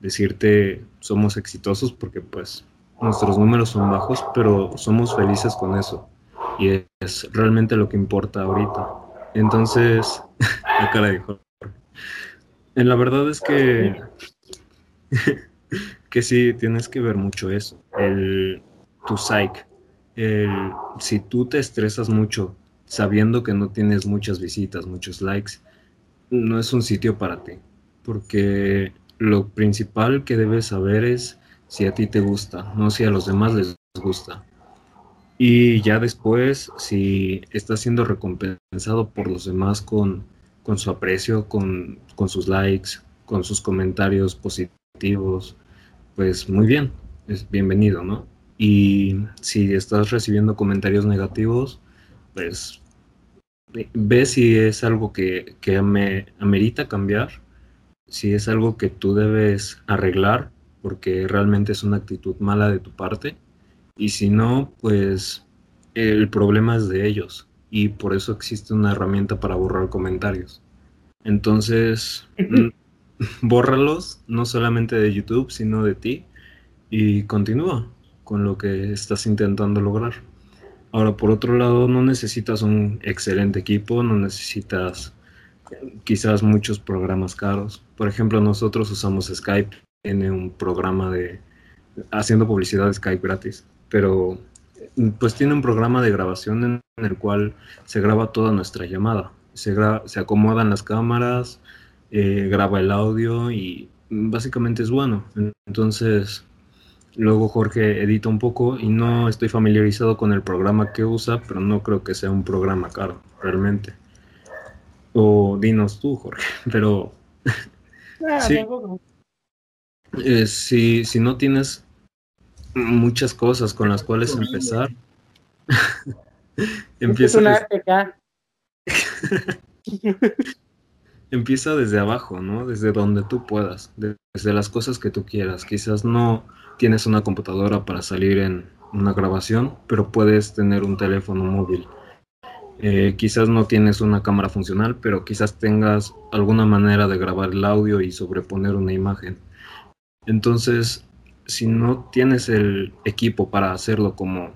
decirte somos exitosos porque pues nuestros números son bajos, pero somos felices con eso. y es realmente lo que importa ahorita. Entonces, la cara de Jorge. La verdad es que, que sí, tienes que ver mucho eso, el, tu psyche. El, si tú te estresas mucho sabiendo que no tienes muchas visitas, muchos likes, no es un sitio para ti, porque lo principal que debes saber es si a ti te gusta, no si a los demás les gusta. Y ya después, si estás siendo recompensado por los demás con, con su aprecio, con, con sus likes, con sus comentarios positivos, pues muy bien, es bienvenido, ¿no? Y si estás recibiendo comentarios negativos, pues ve si es algo que, que me amerita cambiar, si es algo que tú debes arreglar, porque realmente es una actitud mala de tu parte, y si no, pues el problema es de ellos, y por eso existe una herramienta para borrar comentarios. Entonces, bórralos, no solamente de YouTube, sino de ti, y continúa con lo que estás intentando lograr. Ahora, por otro lado, no necesitas un excelente equipo, no necesitas quizás muchos programas caros. Por ejemplo, nosotros usamos Skype, tiene un programa de haciendo publicidad de Skype gratis, pero pues tiene un programa de grabación en, el cual se graba toda nuestra llamada. Se, se acomodan las cámaras, eh, graba el audio y básicamente es bueno. Entonces, Luego Jorge edita un poco y no estoy familiarizado con el programa que usa, pero no creo que sea un programa caro, realmente. O dinos tú, Jorge, pero... Ah, sí. Eh, si, si no tienes muchas cosas con las cuales empezar, empieza... empieza desde abajo, ¿no? Desde donde tú puedas, desde las cosas que tú quieras. Quizás no tienes una computadora para salir en una grabación, pero puedes tener un teléfono móvil. Eh, quizás no tienes una cámara funcional, pero quizás tengas alguna manera de grabar el audio y sobreponer una imagen. Entonces, si no tienes el equipo para hacerlo como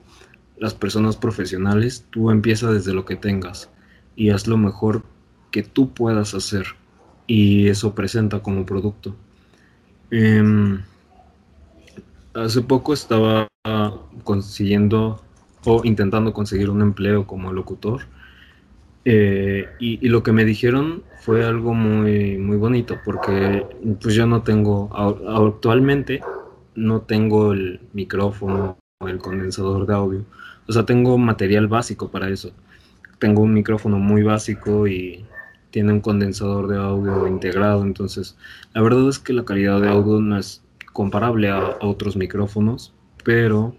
las personas profesionales, tú empieza desde lo que tengas y haz lo mejor que tú puedas hacer y eso presenta como producto. Em, hace poco estaba consiguiendo o intentando conseguir un empleo como locutor. Eh, y, lo que me dijeron fue algo muy, muy bonito, porque pues yo no tengo, actualmente no tengo el micrófono o el condensador de audio. O sea, tengo material básico para eso. Tengo un micrófono muy básico y tiene un condensador de audio integrado, entonces la verdad es que la calidad de audio no es comparable a, otros micrófonos, pero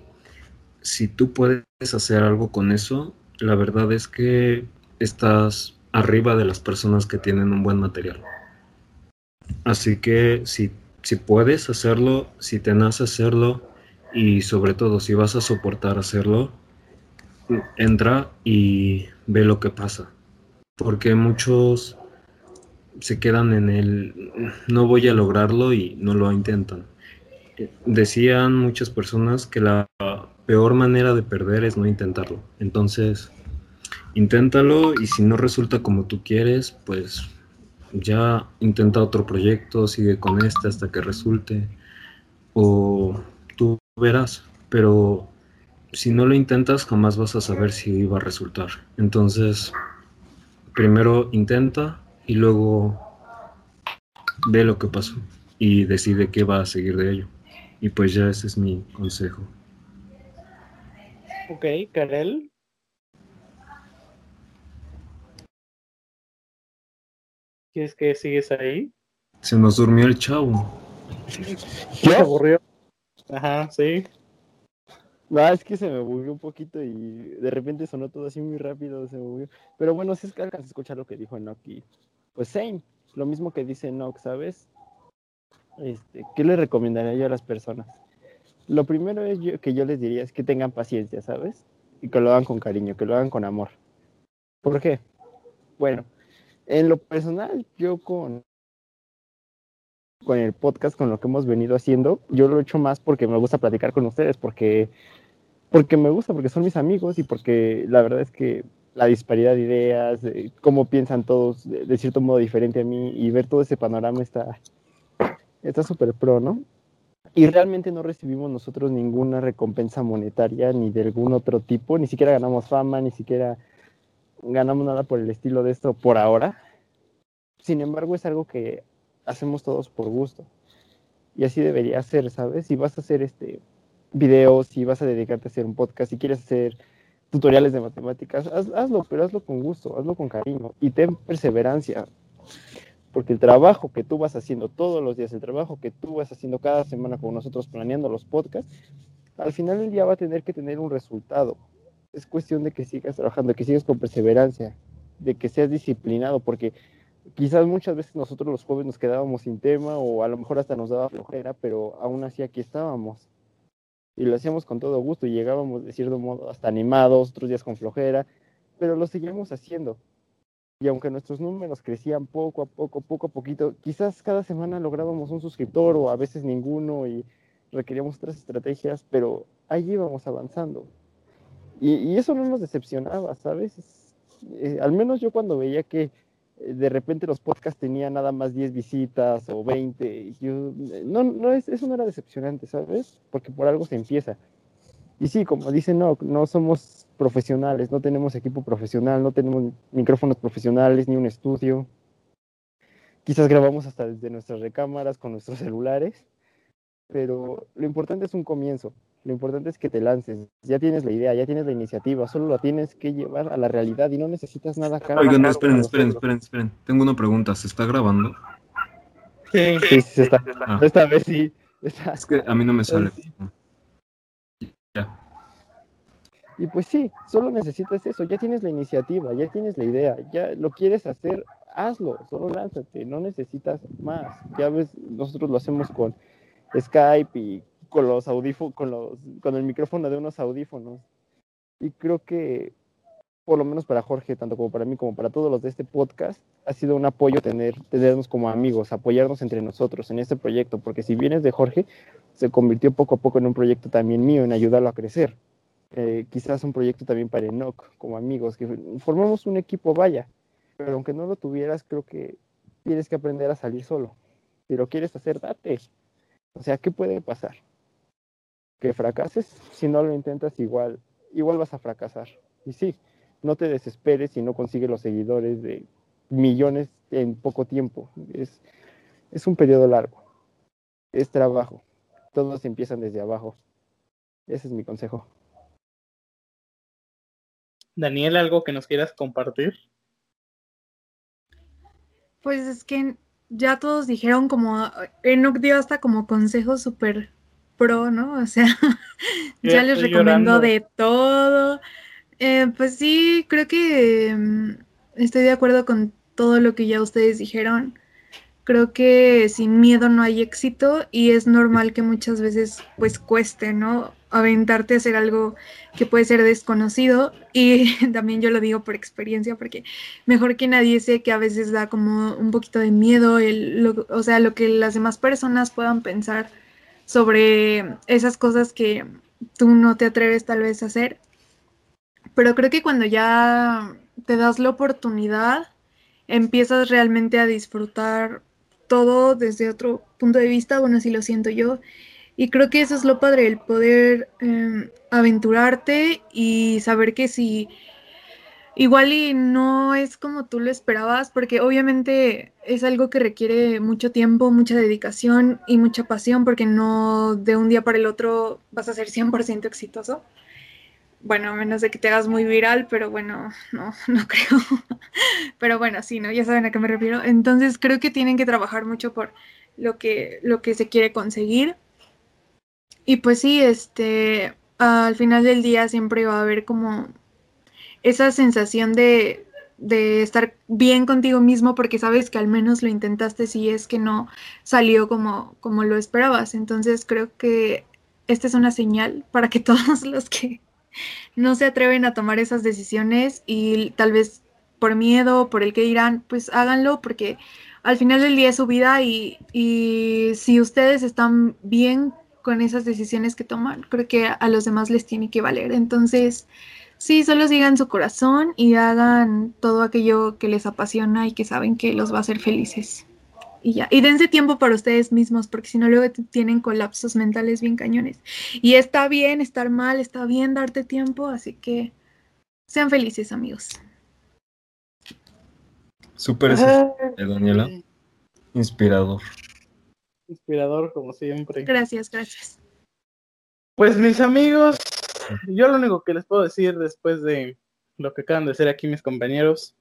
si tú puedes hacer algo con eso, la verdad es que estás arriba de las personas que tienen un buen material. Así que si, si puedes hacerlo, si te nace hacerlo y sobre todo si vas a soportar hacerlo, entra y ve lo que pasa. Porque muchos se quedan en el no voy a lograrlo y no lo intentan decían muchas personas que la peor manera de perder es no intentarlo. Entonces, inténtalo y si no resulta como tú quieres, pues ya intenta otro proyecto, sigue con este hasta que resulte o tú verás, pero si no lo intentas jamás vas a saber si va a resultar. Entonces, primero intenta y luego ve lo que pasó y decide qué va a seguir de ello. Y pues ya ese es mi consejo. Ok, Karel. ¿Quieres que sigues ahí? Se nos durmió el chavo. ¿Qué? aburrió. Ajá, sí. No, es que se me movió un poquito y de repente sonó todo así muy rápido, se movió. Pero bueno, si es que alcanzas a escuchar lo que dijo Enoch y pues same, lo mismo que dice Enoch, ¿sabes? Este, ¿qué le recomendaría yo a las personas? Lo primero es que yo les diría es que tengan paciencia, ¿sabes? Y que lo hagan con cariño, que lo hagan con amor. ¿Por qué? Bueno, en lo personal, yo con, con el podcast, con lo que hemos venido haciendo, yo lo he hecho más porque me gusta platicar con ustedes, porque porque me gusta, porque son mis amigos y porque la verdad es que la disparidad de ideas, cómo piensan todos de, cierto modo diferente a mí y ver todo ese panorama está súper pro, ¿no? Y realmente no recibimos nosotros ninguna recompensa monetaria ni de algún otro tipo, ni siquiera ganamos fama, ni siquiera ganamos nada por el estilo de esto por ahora. Sin embargo, es algo que hacemos todos por gusto. Y así debería ser, ¿sabes? Si vas a hacer este videos, si vas a dedicarte a hacer un podcast, si quieres hacer tutoriales de matemáticas, hazlo, pero hazlo con gusto, hazlo con cariño y ten perseverancia. Porque el trabajo que tú vas haciendo todos los días, el trabajo que tú vas haciendo cada semana con nosotros planeando los podcasts, al final del día va a tener que tener un resultado. Es cuestión de que sigas trabajando, que sigas con perseverancia, de que seas disciplinado, porque quizás muchas veces nosotros los jóvenes nos quedábamos sin tema o a lo mejor hasta nos daba flojera, pero aún así aquí estábamos y lo hacíamos con todo gusto y llegábamos de cierto modo hasta animados, otros días con flojera, pero lo seguíamos haciendo. Y aunque nuestros números crecían poco a poco, poco a poquito, quizás cada semana lográbamos un suscriptor o a veces ninguno y requeríamos otras estrategias, pero ahí íbamos avanzando. Y, eso no nos decepcionaba, ¿sabes? Eh, al menos yo cuando veía que de repente los podcasts tenían nada más 10 visitas o 20. Yo, eh, no, no es, eso no era decepcionante, ¿sabes? Porque por algo se empieza. Y sí, como dicen, no, no somos profesionales, no tenemos equipo profesional, no tenemos micrófonos profesionales ni un estudio. Quizás grabamos hasta desde nuestras recámaras con nuestros celulares, pero lo importante es un comienzo. Lo importante es que te lances. Ya tienes la idea, ya tienes la iniciativa, solo la tienes que llevar a la realidad y no necesitas nada caro. Oigan, no, esperen, esperen, esperen, esperen. Tengo una pregunta. ¿Se está grabando? Sí, sí, sí, se está. Ah. Esta vez sí. Es que a mí no me sale. Ya. Y pues sí, solo necesitas eso. Ya tienes la iniciativa, ya tienes la idea, ya lo quieres hacer, hazlo, solo lánzate, no necesitas más. Ya ves, nosotros lo hacemos con Skype y con los audífonos, con los, con el micrófono de unos audífonos. Y creo que, por lo menos para Jorge, tanto como para mí, como para todos los de este podcast, ha sido un apoyo tener, tenernos como amigos, apoyarnos entre nosotros en este proyecto, porque si vienes de Jorge, se convirtió poco a poco en un proyecto también mío, en ayudarlo a crecer. Eh, quizás un proyecto también para Enoch, como amigos, que formamos un equipo, vaya, pero aunque no lo tuvieras, creo que tienes que aprender a salir solo. Si lo quieres hacer, date. O sea, ¿qué puede pasar? Que fracases, si no lo intentas igual, igual vas a fracasar. Y sí, no te desesperes si no consigues los seguidores de millones en poco tiempo. Es, es un periodo largo. Es trabajo. Todos empiezan desde abajo. Ese es mi consejo. Daniel, ¿algo que nos quieras compartir? Pues es que ya todos dijeron como, Enoch dio hasta como consejos súper pro, ¿no? O sea, ya les recomiendo de todo. Eh, pues sí, creo que mm, estoy de acuerdo con todo lo que ya ustedes dijeron. Creo que sin miedo no hay éxito y es normal que muchas veces pues cueste, ¿no? Aventarte a hacer algo que puede ser desconocido y también yo lo digo por experiencia porque mejor que nadie sé que a veces da como un poquito de miedo, el, o sea, lo que las demás personas puedan pensar sobre esas cosas que tú no te atreves tal vez a hacer. Pero creo que cuando ya te das la oportunidad, empiezas realmente a disfrutar todo desde otro punto de vista, bueno, así lo siento yo. Y creo que eso es lo padre, el poder em, aventurarte y saber que si igual y no es como tú lo esperabas, porque obviamente es algo que requiere mucho tiempo, mucha dedicación y mucha pasión, porque no de un día para el otro vas a ser 100% exitoso. Bueno, a menos de que te hagas muy viral, pero bueno, no, no creo. pero bueno, sí, ¿no? Ya saben a qué me refiero. Entonces creo que tienen que trabajar mucho por lo que, lo que se quiere conseguir. Y pues sí, este, al final del día siempre va a haber como esa sensación de, estar bien contigo mismo porque sabes que al menos lo intentaste si es que no salió como, como lo esperabas. Entonces creo que esta es una señal para que todos los que no se atreven a tomar esas decisiones y tal vez por miedo, por el que dirán, pues háganlo porque al final del día es su vida y, y si ustedes están bien con esas decisiones que toman. Creo que a los demás les tiene que valer. Entonces, sí, solo sigan su corazón y hagan todo aquello que les apasiona y que saben que los va a hacer felices. Y ya, y dense tiempo para ustedes mismos, porque si no luego tienen colapsos mentales bien cañones. Y está bien estar mal, está bien darte tiempo, así que sean felices, amigos. Súper eso, Daniela. Inspirador. Inspirador, como siempre. Gracias, gracias. Pues mis amigos, yo lo único que les puedo decir después de lo que acaban de hacer aquí mis compañeros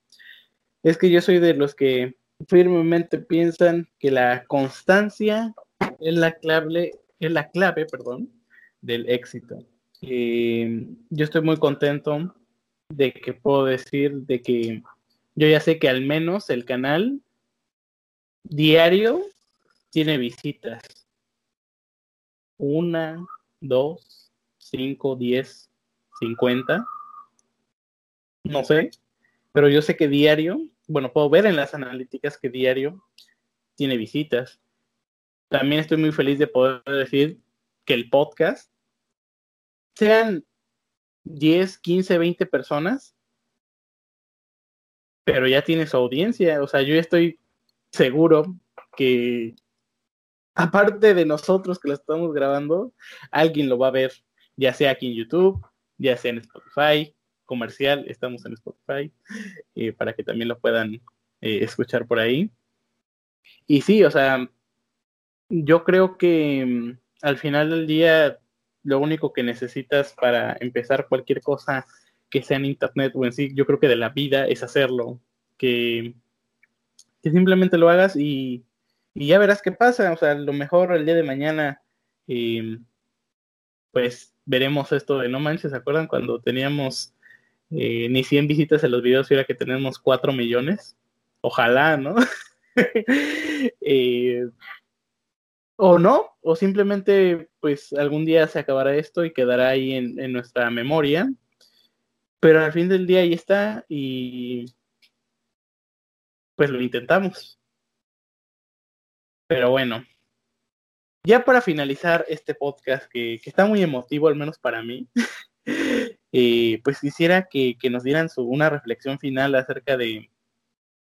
es que yo soy de los que firmemente piensan que la constancia es la clave, es la clave, perdón, del éxito. Eh, yo estoy muy contento de que puedo decir de que yo ya sé que al menos el canal diario tiene visitas. Una, dos, cinco, diez, cincuenta. No sé. Pero yo sé que diario, bueno, puedo ver en las analíticas que diario tiene visitas. También estoy muy feliz de poder decir que el podcast sean 10, 15, 20 personas, pero ya tiene su audiencia. O sea, yo estoy seguro que aparte de nosotros que lo estamos grabando, alguien lo va a ver, ya sea aquí en YouTube, ya sea en Spotify, comercial, estamos en Spotify, eh, para que también lo puedan eh, escuchar por ahí. Y sí, o sea, yo creo que mm, al final del día lo único que necesitas para empezar cualquier cosa que sea en internet o en sí, yo creo que de la vida es hacerlo, que, que simplemente lo hagas y, y, ya verás qué pasa, o sea, a lo mejor el día de mañana, eh, pues veremos esto de no manches, ¿se acuerdan cuando teníamos eh, ni 100 visitas en los videos y ahora que tenemos 4 millones? Ojalá, ¿no? eh, o no, o simplemente pues algún día se acabará esto y quedará ahí en, en, nuestra memoria, pero al fin del día ahí está y pues lo intentamos. Pero bueno, ya para finalizar este podcast que, que está muy emotivo, al menos para mí, eh, pues quisiera que, que nos dieran su, una reflexión final acerca de,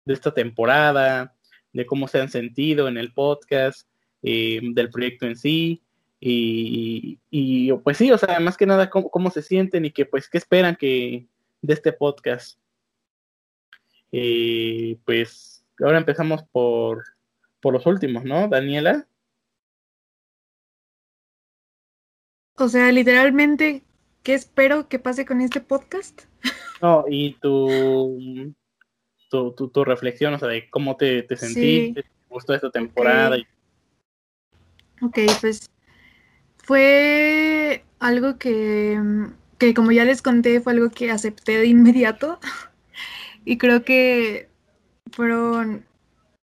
de esta temporada, de cómo se han sentido en el podcast, eh, del proyecto en sí. Y, y, pues sí, o sea, más que nada cómo, cómo, se sienten y que pues qué esperan que de este podcast. Eh, pues ahora empezamos por, por los últimos, ¿no? Daniela. O sea, literalmente, ¿qué espero que pase con este podcast? No, y tu, tu, tu, tu reflexión, o sea, de cómo te, te sentiste, sí. te gustó esta temporada. Okay. Ok, pues fue algo que, que, como ya les conté, fue algo que acepté de inmediato. y creo que fueron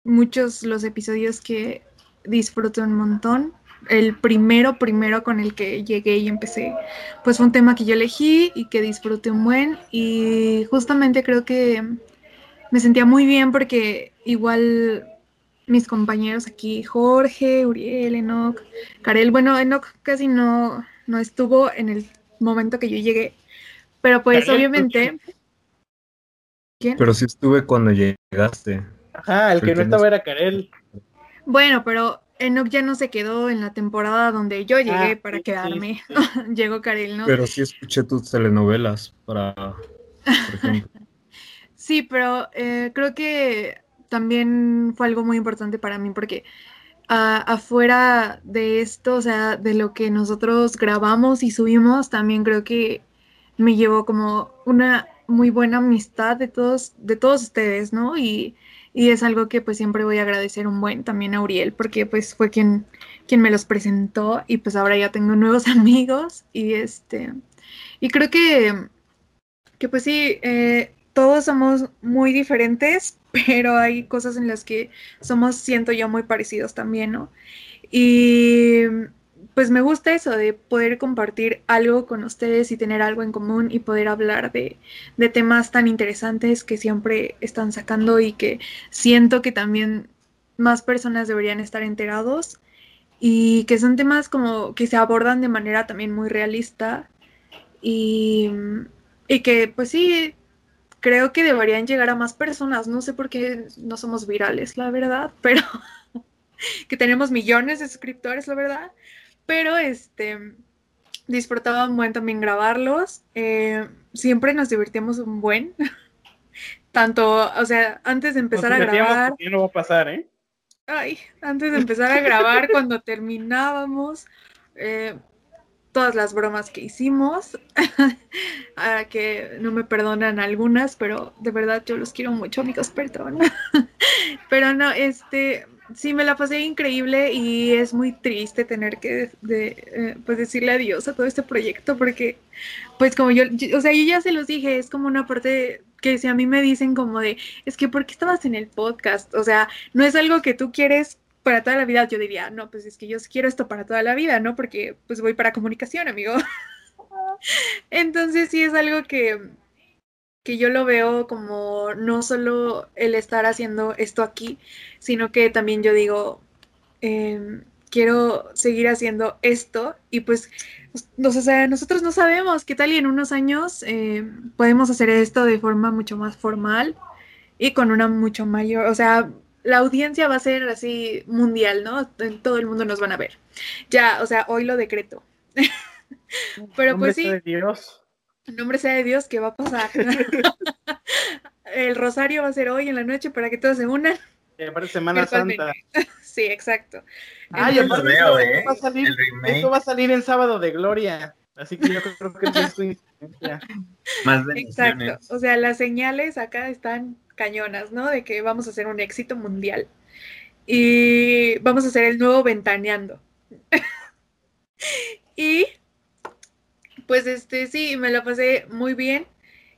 muchos los episodios que disfruto un montón. El primero, primero con el que llegué y empecé, pues fue un tema que yo elegí y que disfruté un buen. Y justamente creo que me sentía muy bien porque igual mis compañeros aquí, Jorge, Uriel, Enoch, Karel. Bueno, Enoch casi no, no estuvo en el momento que yo llegué, pero pues Karel, obviamente... ¿Quién? Pero sí estuve cuando llegaste. Ajá, el que no estaba era Karel. Bueno, pero Enoch ya no se quedó en la temporada donde yo llegué ah, para sí, quedarme. Sí, sí. Llegó Karel, ¿no? Pero sí escuché tus telenovelas para, por ejemplo. sí, pero eh, creo que también fue algo muy importante para mí porque uh, afuera de esto, o sea, de lo que nosotros grabamos y subimos, también creo que me llevó como una muy buena amistad de todos, de todos ustedes, ¿no? Y, y, es algo que pues siempre voy a agradecer un buen también a Uriel, porque pues fue quien, quien me los presentó y pues ahora ya tengo nuevos amigos y este, y creo que, que pues sí, eh, todos somos muy diferentes, pero hay cosas en las que somos, siento yo, muy parecidos también, ¿no? Y pues me gusta eso de poder compartir algo con ustedes y tener algo en común y poder hablar de, de, temas tan interesantes que siempre están sacando y que siento que también más personas deberían estar enterados. y que son temas como que se abordan de manera también muy realista y, y que pues sí, creo que deberían llegar a más personas. No sé por qué no somos virales, la verdad, pero que tenemos millones de suscriptores, la verdad. Pero este disfrutaba un buen también grabarlos. Eh, siempre nos divertíamos un buen. Tanto, o sea, antes de empezar a grabar. No va a pasar, ¿eh? Ay, antes de empezar a grabar, cuando terminábamos, eh, todas las bromas que hicimos, que no me perdonan algunas, pero de verdad yo los quiero mucho, amigos, perdón. pero no, este, sí, me la pasé increíble y es muy triste tener que eh, pues decirle adiós a todo este proyecto porque, pues como yo, o sea, yo ya se los dije, es como una parte que si a mí me dicen como de, es que ¿por qué estabas en el podcast? O sea, no es algo que tú quieres para toda la vida, yo diría, no, pues es que yo quiero esto para toda la vida, ¿no? Porque pues voy para comunicación, amigo. Entonces sí es algo que, que yo lo veo como no solo el estar haciendo esto aquí, sino que también yo digo, em, quiero seguir haciendo esto y pues o sea, nosotros no sabemos qué tal y en unos años eh, podemos hacer esto de forma mucho más formal y con una mucho mayor, o sea, la audiencia va a ser así mundial, ¿no? En todo el mundo nos van a ver. Ya, o sea, hoy lo decreto. Pero pues sí. Sea de Dios. Nombre sea de Dios, ¿qué va a pasar? el rosario va a ser hoy en la noche para que todos se unan. Para Semana Santa. sí, exacto. Ah, yo veo, ¿eh? va a salir, esto va a salir en sábado de gloria. Así que yo creo que es coincidencia. Más Exacto. O sea, las señales acá están cañonas, ¿no? De que vamos a hacer un éxito mundial. Y vamos a hacer el nuevo Ventaneando. y pues este sí, me lo pasé muy bien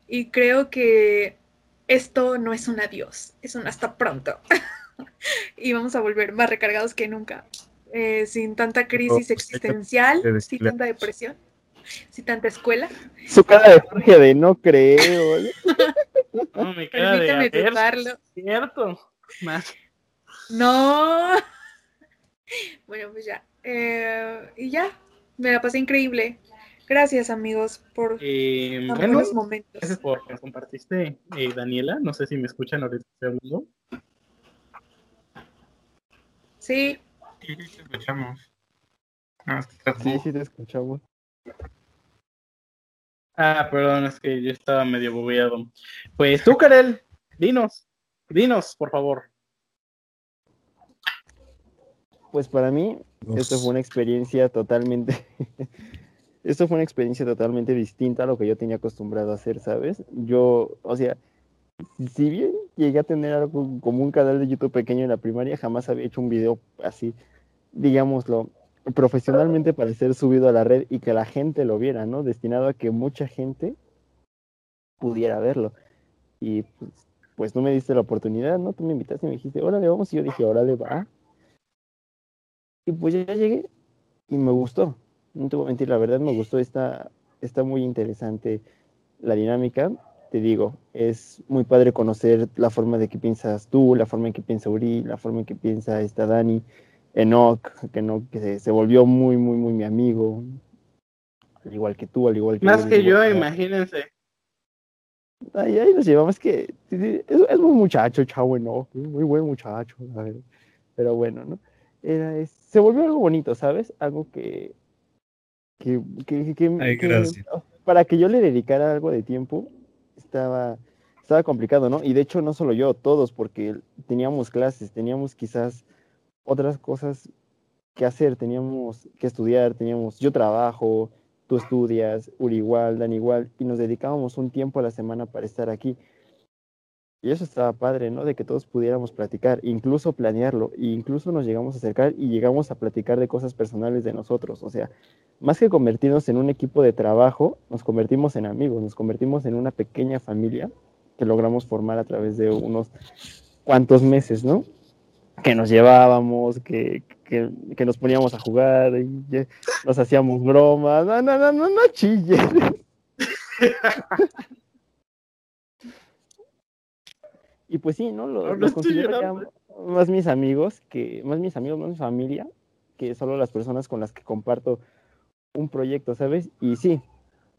y creo que esto no es un adiós, es un hasta pronto. y vamos a volver más recargados que nunca, eh, sin tanta crisis existencial, sin tanta depresión, sin tanta escuela. Su cara de Jorge de no creo. no, mi cara Permítame de dudarlo. Cierto. Más. No. Bueno, pues ya. Eh, y ya, me la pasé increíble. Gracias, amigos, por eh, buenos momentos. Gracias por que compartiste, eh, Daniela. No sé si me escuchan ahorita segundo. Sí. Sí, te escuchamos. sí, sí, te escuchamos. Ah, perdón, es que yo estaba medio bobeado. Pues tú, Karel, dinos, dinos, por favor. Pues para mí, esto fue una experiencia totalmente esto fue una experiencia totalmente distinta a lo que yo tenía acostumbrado a hacer, ¿sabes? Yo, o sea, si bien llegué a tener algo como un canal de YouTube pequeño en la primaria, jamás había hecho un video así, digámoslo, profesionalmente para ser subido a la red y que la gente lo viera, ¿no? Destinado a que mucha gente pudiera verlo. Y pues, tú me diste la oportunidad, ¿no? Tú me invitaste y me dijiste, órale, vamos. Y yo dije, órale, va. Y pues ya llegué y me gustó no te voy a mentir, la verdad me gustó, está, está muy interesante la dinámica. Te digo, es muy padre conocer la forma de que piensas tú, la forma en que piensa Uri, la forma en que piensa esta Dani, Enoch, que, no, que se, volvió muy, muy, muy mi amigo, al igual que tú, al igual que Más que yo, imagínense. Ahí, ahí nos llevamos, que es, muy muchacho, chavo, no, muy buen muchacho, pero bueno, ¿no? Era, se volvió algo bonito, ¿sabes? Algo que que, para que yo le dedicara algo de tiempo estaba, estaba complicado, ¿no? Y de hecho no solo yo, todos, porque teníamos clases, teníamos quizás otras cosas que hacer, teníamos que estudiar, teníamos, yo trabajo, tú estudias, Uri igual, Dan igual, y nos dedicábamos un tiempo a la semana para estar aquí. Y eso estaba padre, ¿no? De que todos pudiéramos platicar, incluso planearlo, e incluso nos llegamos a acercar y llegamos a platicar de cosas personales de nosotros. O sea, más que convertirnos en un equipo de trabajo, nos convertimos en amigos, nos convertimos en una pequeña familia que logramos formar a través de unos cuantos meses, ¿no? Que nos llevábamos, que, que, que nos poníamos a jugar, y nos hacíamos bromas. No, no, no, no, no chilles. Y pues sí, ¿no? Lo, más mis amigos, que más mis amigos, más mi familia, que solo las personas con las que comparto un proyecto, ¿sabes? Y sí,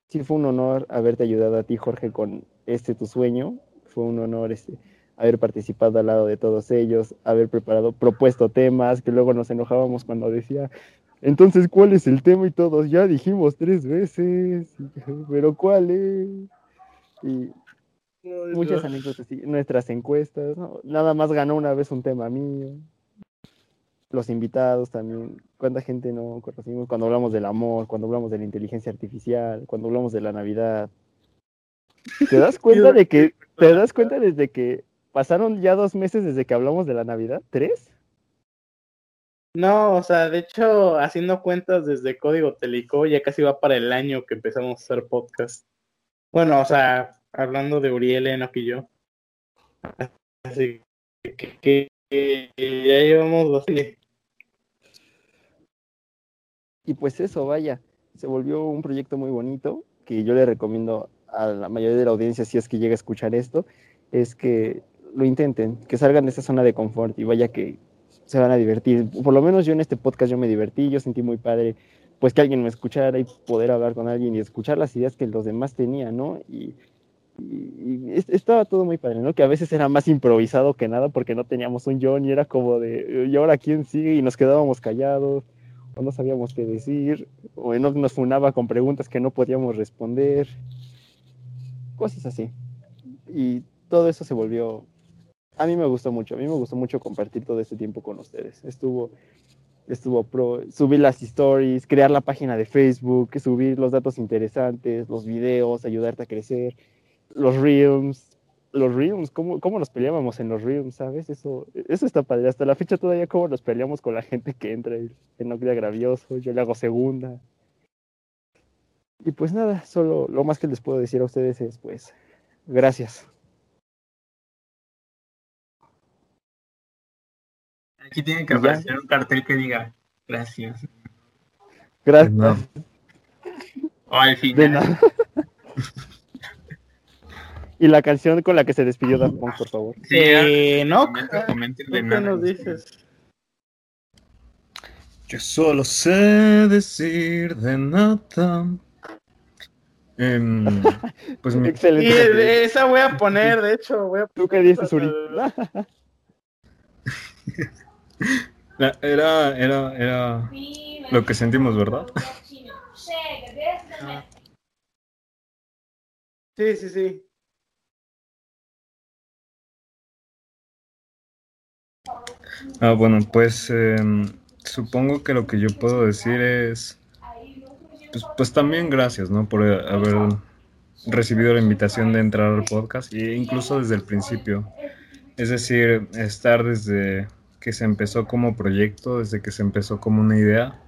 sí fue un honor haberte ayudado a ti, Jorge, con este tu sueño. Fue un honor este, haber participado al lado de todos ellos, haber preparado, propuesto temas, que luego nos enojábamos cuando decía, entonces, ¿cuál es el tema? Y todos, ya dijimos tres veces, pero ¿cuál es? Y muchas anécdotas, nuestras encuestas, nada más ganó una vez un tema mío. Los invitados también, cuánta gente no conocimos cuando hablamos del amor, cuando hablamos de la inteligencia artificial, cuando hablamos de la Navidad. ¿Te das cuenta de que, te das cuenta desde que pasaron ya dos meses desde que hablamos de la Navidad? ¿Tres? No, o sea, de hecho, haciendo cuentas desde Código Telico, ya casi va para el año que empezamos a hacer podcast. Bueno, o sea, hablando de Uriel, y yo. Así que, ya llevamos bastante. Y pues eso, vaya, se volvió un proyecto muy bonito que yo le recomiendo a la mayoría de la audiencia, si es que llega a escuchar esto, es que lo intenten, que salgan de esa zona de confort y vaya que se van a divertir. Por lo menos yo en este podcast yo me divertí, yo sentí muy padre pues que alguien me escuchara y poder hablar con alguien y escuchar las ideas que los demás tenían, ¿no? Y, estaba todo muy padre, ¿no? Que a veces era más improvisado que nada porque no teníamos un John y era como de, ¿y ahora quién sigue? Y nos quedábamos callados o no sabíamos qué decir o no nos funaba con preguntas que no podíamos responder, cosas así. Y todo eso se volvió a mí me gustó mucho, a mí me gustó mucho compartir todo este tiempo con ustedes. Estuvo, estuvo pro, subir las stories, crear la página de Facebook, subir los datos interesantes, los videos, ayudarte a crecer, los reels, los reels, cómo, cómo nos peleábamos en los reels, ¿sabes? Eso, eso está padre. Hasta la fecha todavía cómo nos peleamos con la gente que entra, el queda Gravioso, yo le hago segunda. Y pues nada, solo lo más que les puedo decir a ustedes es pues, gracias. Aquí tiene que aparecer un cartel que diga gracias. Gracias. O al final. y la canción con la que se despidió Dan por favor. Sí, eh, no. ¿Qué nos dices? Yo solo sé decir de nada. Em, pues Excelente. esa voy a poner, de hecho, voy a ¿Tú qué dices, Uri? Era, era, era lo que sentimos, ¿verdad? Sí, sí, sí. Ah, bueno, pues em, supongo que lo que yo puedo decir es, pues, pues también gracias, ¿no? Por haber recibido la invitación de entrar al podcast e incluso desde el principio. Es decir, estar desde que se empezó como proyecto, desde que se empezó como una idea,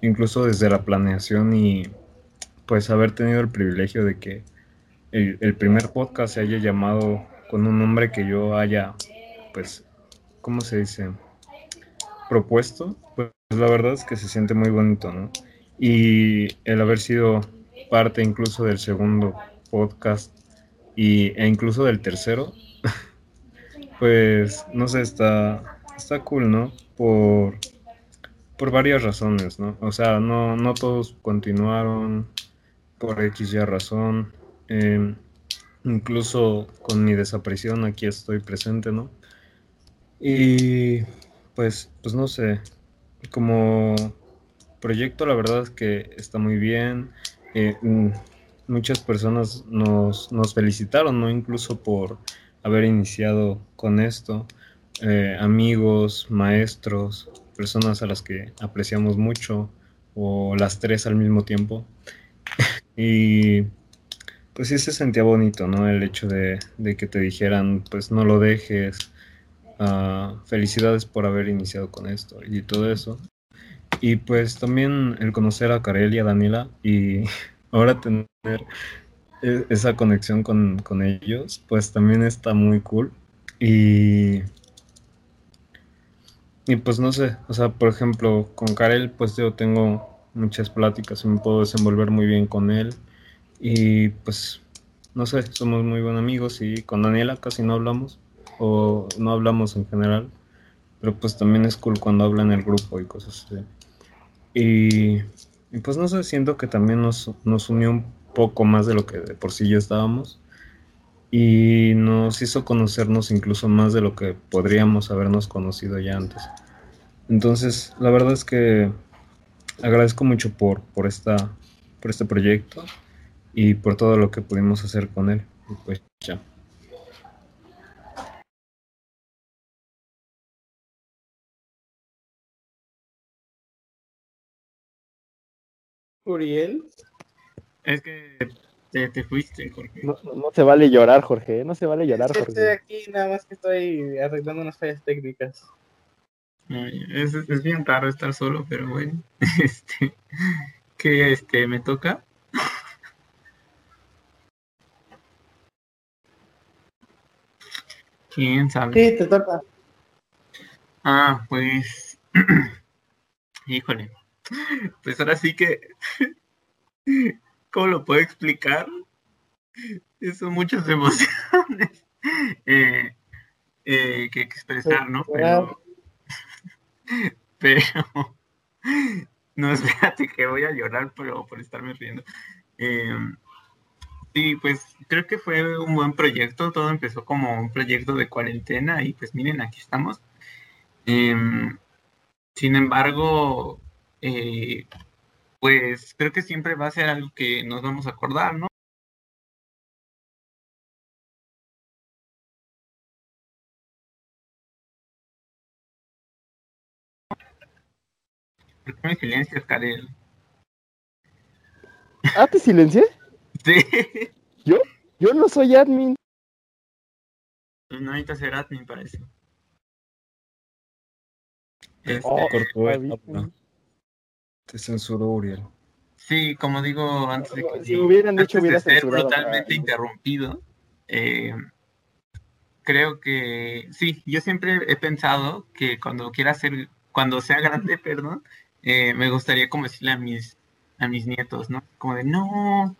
incluso desde la planeación y pues haber tenido el privilegio de que el, primer podcast se haya llamado con un nombre que yo haya, pues, ¿cómo se dice? Propuesto, pues la verdad es que se siente muy bonito, ¿no? Y el haber sido parte incluso del segundo podcast y, e incluso del tercero, pues no sé, está, está cool, ¿no? Por, por varias razones, ¿no? O sea, no, no todos continuaron por X y razón. Em, incluso con mi desaparición aquí estoy presente, ¿no? Y pues, pues no sé, como proyecto la verdad es que está muy bien. Eh, mm, muchas personas nos, nos felicitaron, ¿no? Incluso por haber iniciado con esto. Eh, amigos, maestros, personas a las que apreciamos mucho, o las tres al mismo tiempo. y pues sí se sentía bonito, ¿no? El hecho de, que te dijeran, pues no lo dejes, ah, felicidades por haber iniciado con esto y todo eso. Y pues también el conocer a Karel y a Daniela y ahora tener e, esa conexión con, con, ellos, pues también está muy cool. Y, y pues no sé, o sea, por ejemplo, con Karel, pues yo tengo muchas pláticas y me puedo desenvolver muy bien con él. Y pues, no sé, somos muy buenos amigos y con Daniela casi no hablamos, o no hablamos en general, pero pues también es cool cuando habla en el grupo y cosas así. Y, pues no sé, siento que también nos, nos unió un poco más de lo que de por sí ya estábamos y nos hizo conocernos incluso más de lo que podríamos habernos conocido ya antes. Entonces, la verdad es que agradezco mucho por, por, esta, por este proyecto y por todo lo que pudimos hacer con él. Pues ya. Uriel. Es que te, te fuiste, Jorge. No, no- no se vale llorar, Jorge. ¿eh? No se vale llorar, Estoy Jorge. aquí, nada más que estoy arreglando unas fallas técnicas. Ay, Es, es bien raro estar solo, pero bueno. Este, que este me toca. ¿Quién sabe? Sí, te toca. Ah, pues. Híjole. Pues ahora sí que. ¿Cómo lo puedo explicar? Son muchas emociones eh, eh, que expresar, ¿no? Pero. Pero. No, espérate que voy a llorar pero por estarme riendo. Eh, sí, pues creo que fue un buen proyecto. Todo empezó como un proyecto de cuarentena y pues miren, aquí estamos. Em, sin embargo, eh, pues creo que siempre va a ser algo que nos vamos a acordar, ¿no? ¿Por qué me silencias, Karel? Ah, te silencié. Sí. Yo no soy admin. No necesitas ser admin para eso. Este, Oh, Cortó el Javi. habla. Te censuró Uriel. Sí, como digo antes de que Si hubieran dicho, hubiera de ser brutalmente interrumpido, eh, creo que sí, yo siempre he pensado que cuando quiera ser, cuando sea grande, perdón, eh, me gustaría como decirle a mis, a mis nietos, ¿no? Como de, no,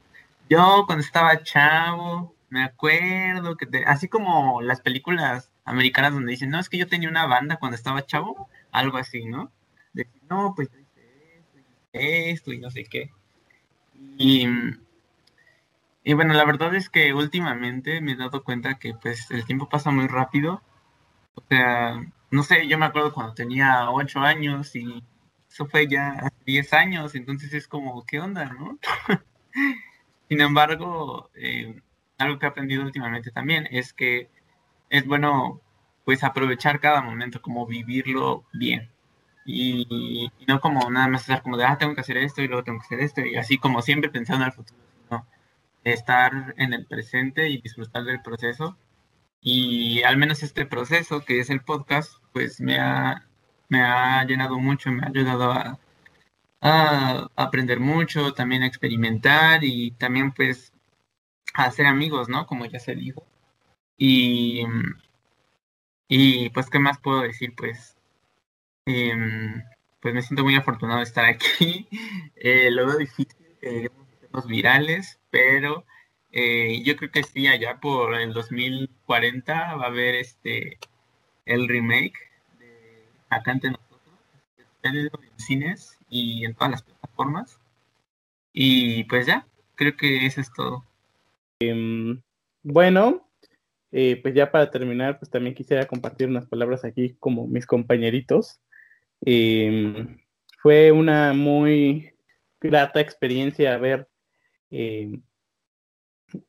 yo cuando estaba chavo, me acuerdo que, te-", así como las películas americanas donde dicen, no, es que yo tenía una banda cuando estaba chavo, algo así, ¿no? De, no, pues esto, y no sé qué. Y, y bueno, la verdad es que últimamente me he dado cuenta que pues el tiempo pasa muy rápido. O sea, no sé, yo me acuerdo cuando tenía 8 años y eso fue ya hace 10 años, entonces es como, ¿qué onda, no? Sin embargo, eh, algo que he aprendido últimamente también es que es bueno pues aprovechar cada momento, como vivirlo bien. Y, no como nada más estar como de, ah, tengo que hacer esto y luego tengo que hacer esto, y así como siempre pensando en el futuro, sino estar en el presente y disfrutar del proceso. Y al menos este proceso, que es el podcast, pues me ha, me ha llenado mucho, me ha ayudado a, a aprender mucho, también a experimentar y también pues a hacer amigos, ¿no? Como ya se dijo. Y, y pues, ¿qué más puedo decir? Pues, em, pues me siento muy afortunado de estar aquí. Eh, lo veo difícil que hacernos virales, pero eh, yo creo que sí, allá por el 2040 va a haber este el remake de Acá entre nosotros, en cines y en todas las plataformas. Y pues ya, creo que eso es todo. Em, bueno, eh, pues ya para terminar, pues también quisiera compartir unas palabras aquí como mis compañeritos. Em, fue una muy grata experiencia haber em,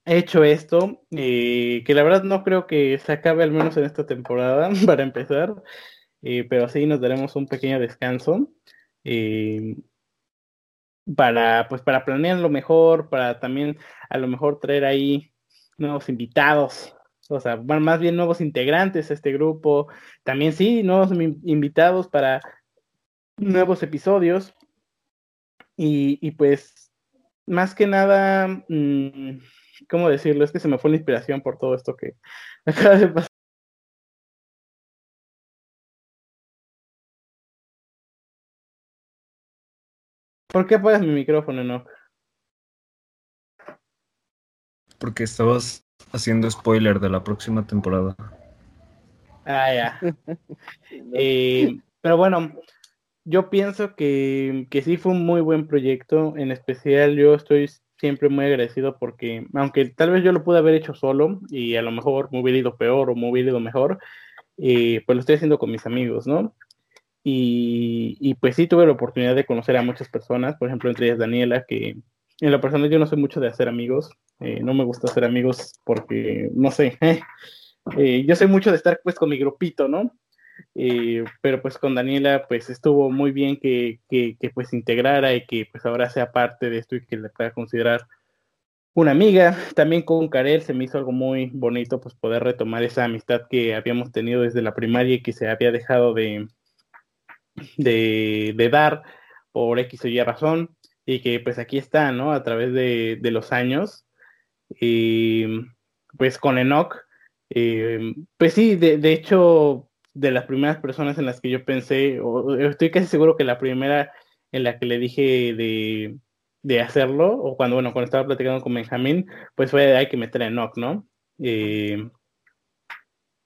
hecho esto, eh, que la verdad no creo que se acabe al menos en esta temporada para empezar, eh, pero sí nos daremos un pequeño descanso. em, para pues para planearlo mejor, para también a lo mejor traer ahí nuevos invitados, o sea, más bien nuevos integrantes a este grupo, también sí, nuevos invitados para nuevos episodios y, y pues más que nada, mm, ¿cómo decirlo? Es que se me fue la inspiración por todo esto que acaba de pasar. ¿Por qué apagas mi micrófono, no? Porque estabas haciendo spoiler de la próxima temporada. Ah, ya. Eh, pero bueno, yo pienso que, que sí fue un muy buen proyecto, en especial yo estoy siempre muy agradecido porque, aunque tal vez yo lo pude haber hecho solo y a lo mejor me hubiera ido peor o me hubiera ido mejor, eh, pues lo estoy haciendo con mis amigos, ¿no? Y, y, pues sí tuve la oportunidad de conocer a muchas personas, por ejemplo, entre ellas Daniela, que en lo personal yo no soy mucho de hacer amigos, eh, no me gusta hacer amigos porque, no sé, eh, yo soy mucho de estar pues con mi grupito, ¿no? Eh, pero pues con Daniela pues estuvo muy bien que, que, que, pues integrara y que pues ahora sea parte de esto y que le pueda considerar una amiga. También con Karel se me hizo algo muy bonito pues poder retomar esa amistad que habíamos tenido desde la primaria y que se había dejado de, de, de dar por X o Y razón y que pues aquí está, ¿no? A través de, de los años. Y pues con Enoch, eh, pues sí, de, de, hecho, de las primeras personas en las que yo pensé, o, estoy casi seguro que la primera en la que le dije de, de hacerlo, o cuando, bueno, cuando estaba platicando con Benjamín, pues fue hay que meter a Enoch, ¿no? Eh,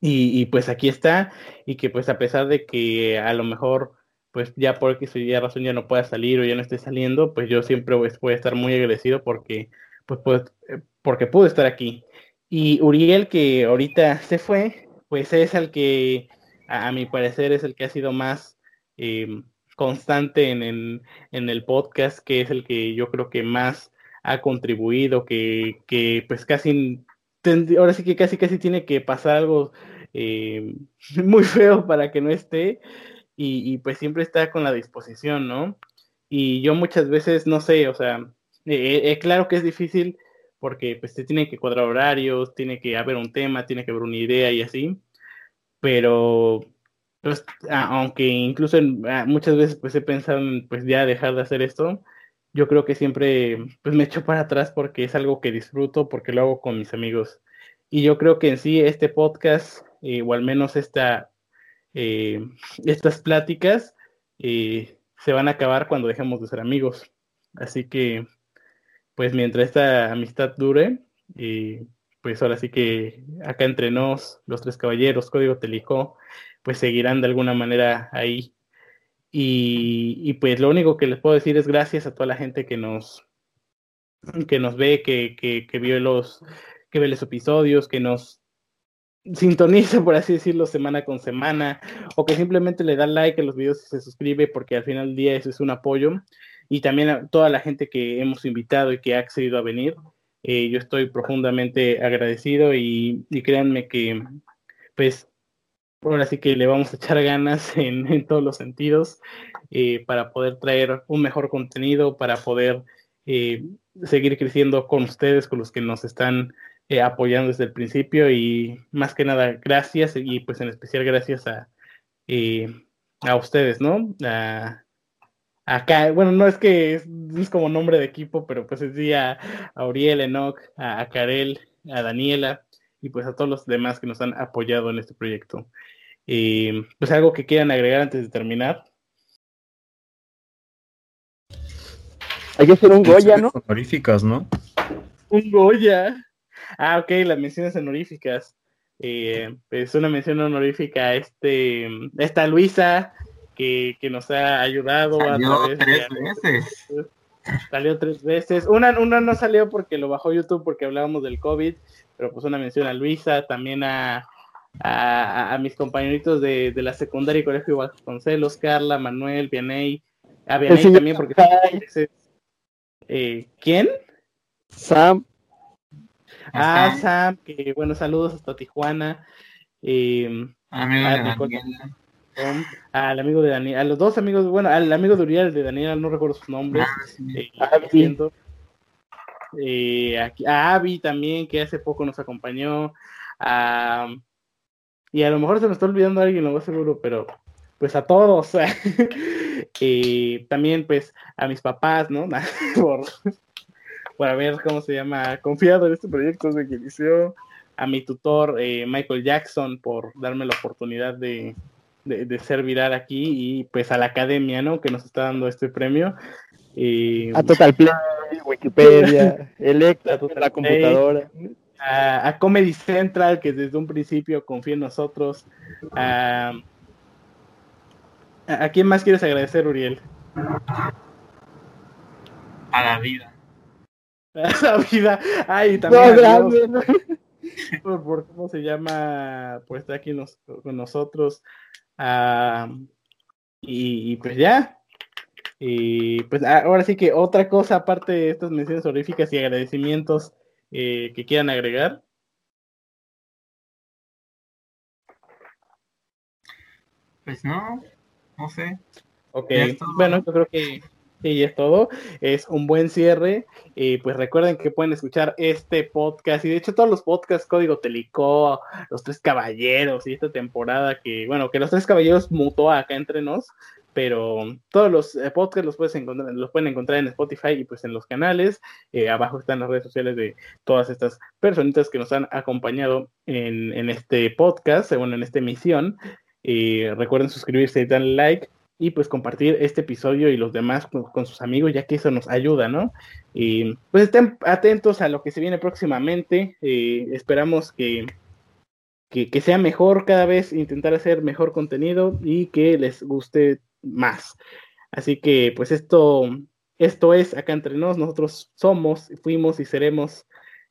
y, y, pues aquí está, y que pues a pesar de que a lo mejor pues ya por X o Y razón ya no pueda salir o ya no esté saliendo, pues yo siempre voy, voy a estar muy agradecido porque, pues, pues, porque pude estar aquí. Y Uriel, que ahorita se fue, pues es el que, a, mi parecer, es el que ha sido más eh, constante en, en, el podcast, que es el que yo creo que más ha contribuido, que, que pues casi, ahora sí que casi casi tiene que pasar algo eh, muy feo para que no esté y, y, pues siempre está con la disposición, ¿no? Y yo muchas veces, no sé, o sea, eh, eh, claro que es difícil porque pues se tiene que cuadrar horarios, tiene que haber un tema, tiene que haber una idea y así, pero pues, aunque incluso en, muchas veces pues he pensado en pues ya dejar de hacer esto, yo creo que siempre pues me echo para atrás porque es algo que disfruto, porque lo hago con mis amigos. Y yo creo que en sí este podcast, eh, o al menos esta eh, estas pláticas eh, se van a acabar cuando dejemos de ser amigos. Así que, pues mientras esta amistad dure, pues ahora sí que acá entre nos, los tres caballeros, Código Telicó, pues seguirán de alguna manera ahí. Y, pues lo único que les puedo decir es gracias a toda la gente que nos, que nos ve, que, que, que vio los, que ve los episodios, que nos sintoniza, por así decirlo, semana con semana, o que simplemente le da like a los videos y se suscribe, porque al final del día eso es un apoyo. Y también a toda la gente que hemos invitado y que ha accedido a venir. Eh, yo estoy profundamente agradecido y, y, créanme que, pues, ahora sí que le vamos a echar ganas en, todos los sentidos eh, para poder traer un mejor contenido, para poder eh, seguir creciendo con ustedes, con los que nos están eh, apoyando desde el principio y más que nada gracias y pues en especial gracias a, a ustedes, ¿no? Acá, bueno, no es que es, es, como nombre de equipo, pero pues es a, a Uriel, Enoch, a, a Karel, a Daniela y pues a todos los demás que nos han apoyado en este proyecto. Eh, pues algo que quieran agregar antes de terminar. Hay que hacer un Goya, ¿no? Honoríficas, ¿no? Un Goya. Ah, ok, las menciones honoríficas. Eh, es una mención honorífica a este, esta Luisa que, que nos ha ayudado salió a través tres de, veces. Salió tres veces. Una, una no salió porque lo bajó YouTube porque hablábamos del COVID, pero pues una mención a Luisa, también a, a, a mis compañeritos de, de, la secundaria y colegio Vasconcelos, Carla, Manuel, Vianey, a Vianey también porque... Eh, ¿Quién? Sam. Ah, Sam, que bueno, saludos hasta Tijuana. Eh, amigo a de Daniela. Al amigo de Daniel, a los dos amigos, bueno, al amigo de Uriel, de Daniel, no recuerdo sus nombres. Ah, sí. eh, Abby. Eh, aquí, a Abby también, que hace poco nos acompañó. A, y a lo mejor se me está olvidando alguien, lo más seguro, pero pues a todos. eh, también pues a mis papás, ¿no? por, por haber, ¿cómo se llama?, confiado en este proyecto de que inició, a mi tutor eh, Michael Jackson por darme la oportunidad de, de, de, ser viral aquí y pues a la academia, ¿no?, que nos está dando este premio. Eh, a Total Play, Wikipedia, Electra, la computadora. A, a, Comedy Central, que desde un principio confía en nosotros. A, ¿A quién más quieres agradecer, Uriel? A la vida. A la vida. Ay, también. Por, cómo se llama, pues está aquí con nosotros. Ah, y, pues ya. Y pues ah, ahora sí que otra cosa, aparte de estas menciones honoríficas y agradecimientos eh, que quieran agregar. Pues no, no sé. Ok, bueno, yo creo que sí, es todo. Es un buen cierre. y pues recuerden que pueden escuchar este podcast y de hecho todos los podcasts Código Telicó, Los Tres Caballeros y esta temporada que, bueno, que Los Tres Caballeros mutó acá entre nos, pero todos los eh, podcasts los, puedes encontrar, los pueden encontrar en Spotify y pues en los canales. Eh, abajo están las redes sociales de todas estas personitas que nos han acompañado en, en este podcast, bueno, en esta emisión. Eh, recuerden suscribirse y darle like y pues compartir este episodio y los demás con, sus amigos, ya que eso nos ayuda, ¿no? Y pues estén atentos a lo que se viene próximamente. Eh, esperamos que, que, sea mejor cada vez, intentar hacer mejor contenido y que les guste más. Así que pues esto, esto es acá entre nos, nosotros somos, fuimos y seremos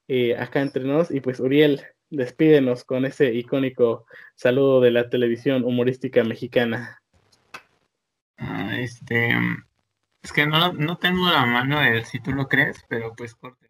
eh, acá entre nos. Y pues Uriel, despídenos con ese icónico saludo de la televisión humorística mexicana. Ah, este, es que no, no tengo la mano de si tú lo crees, pero pues corte.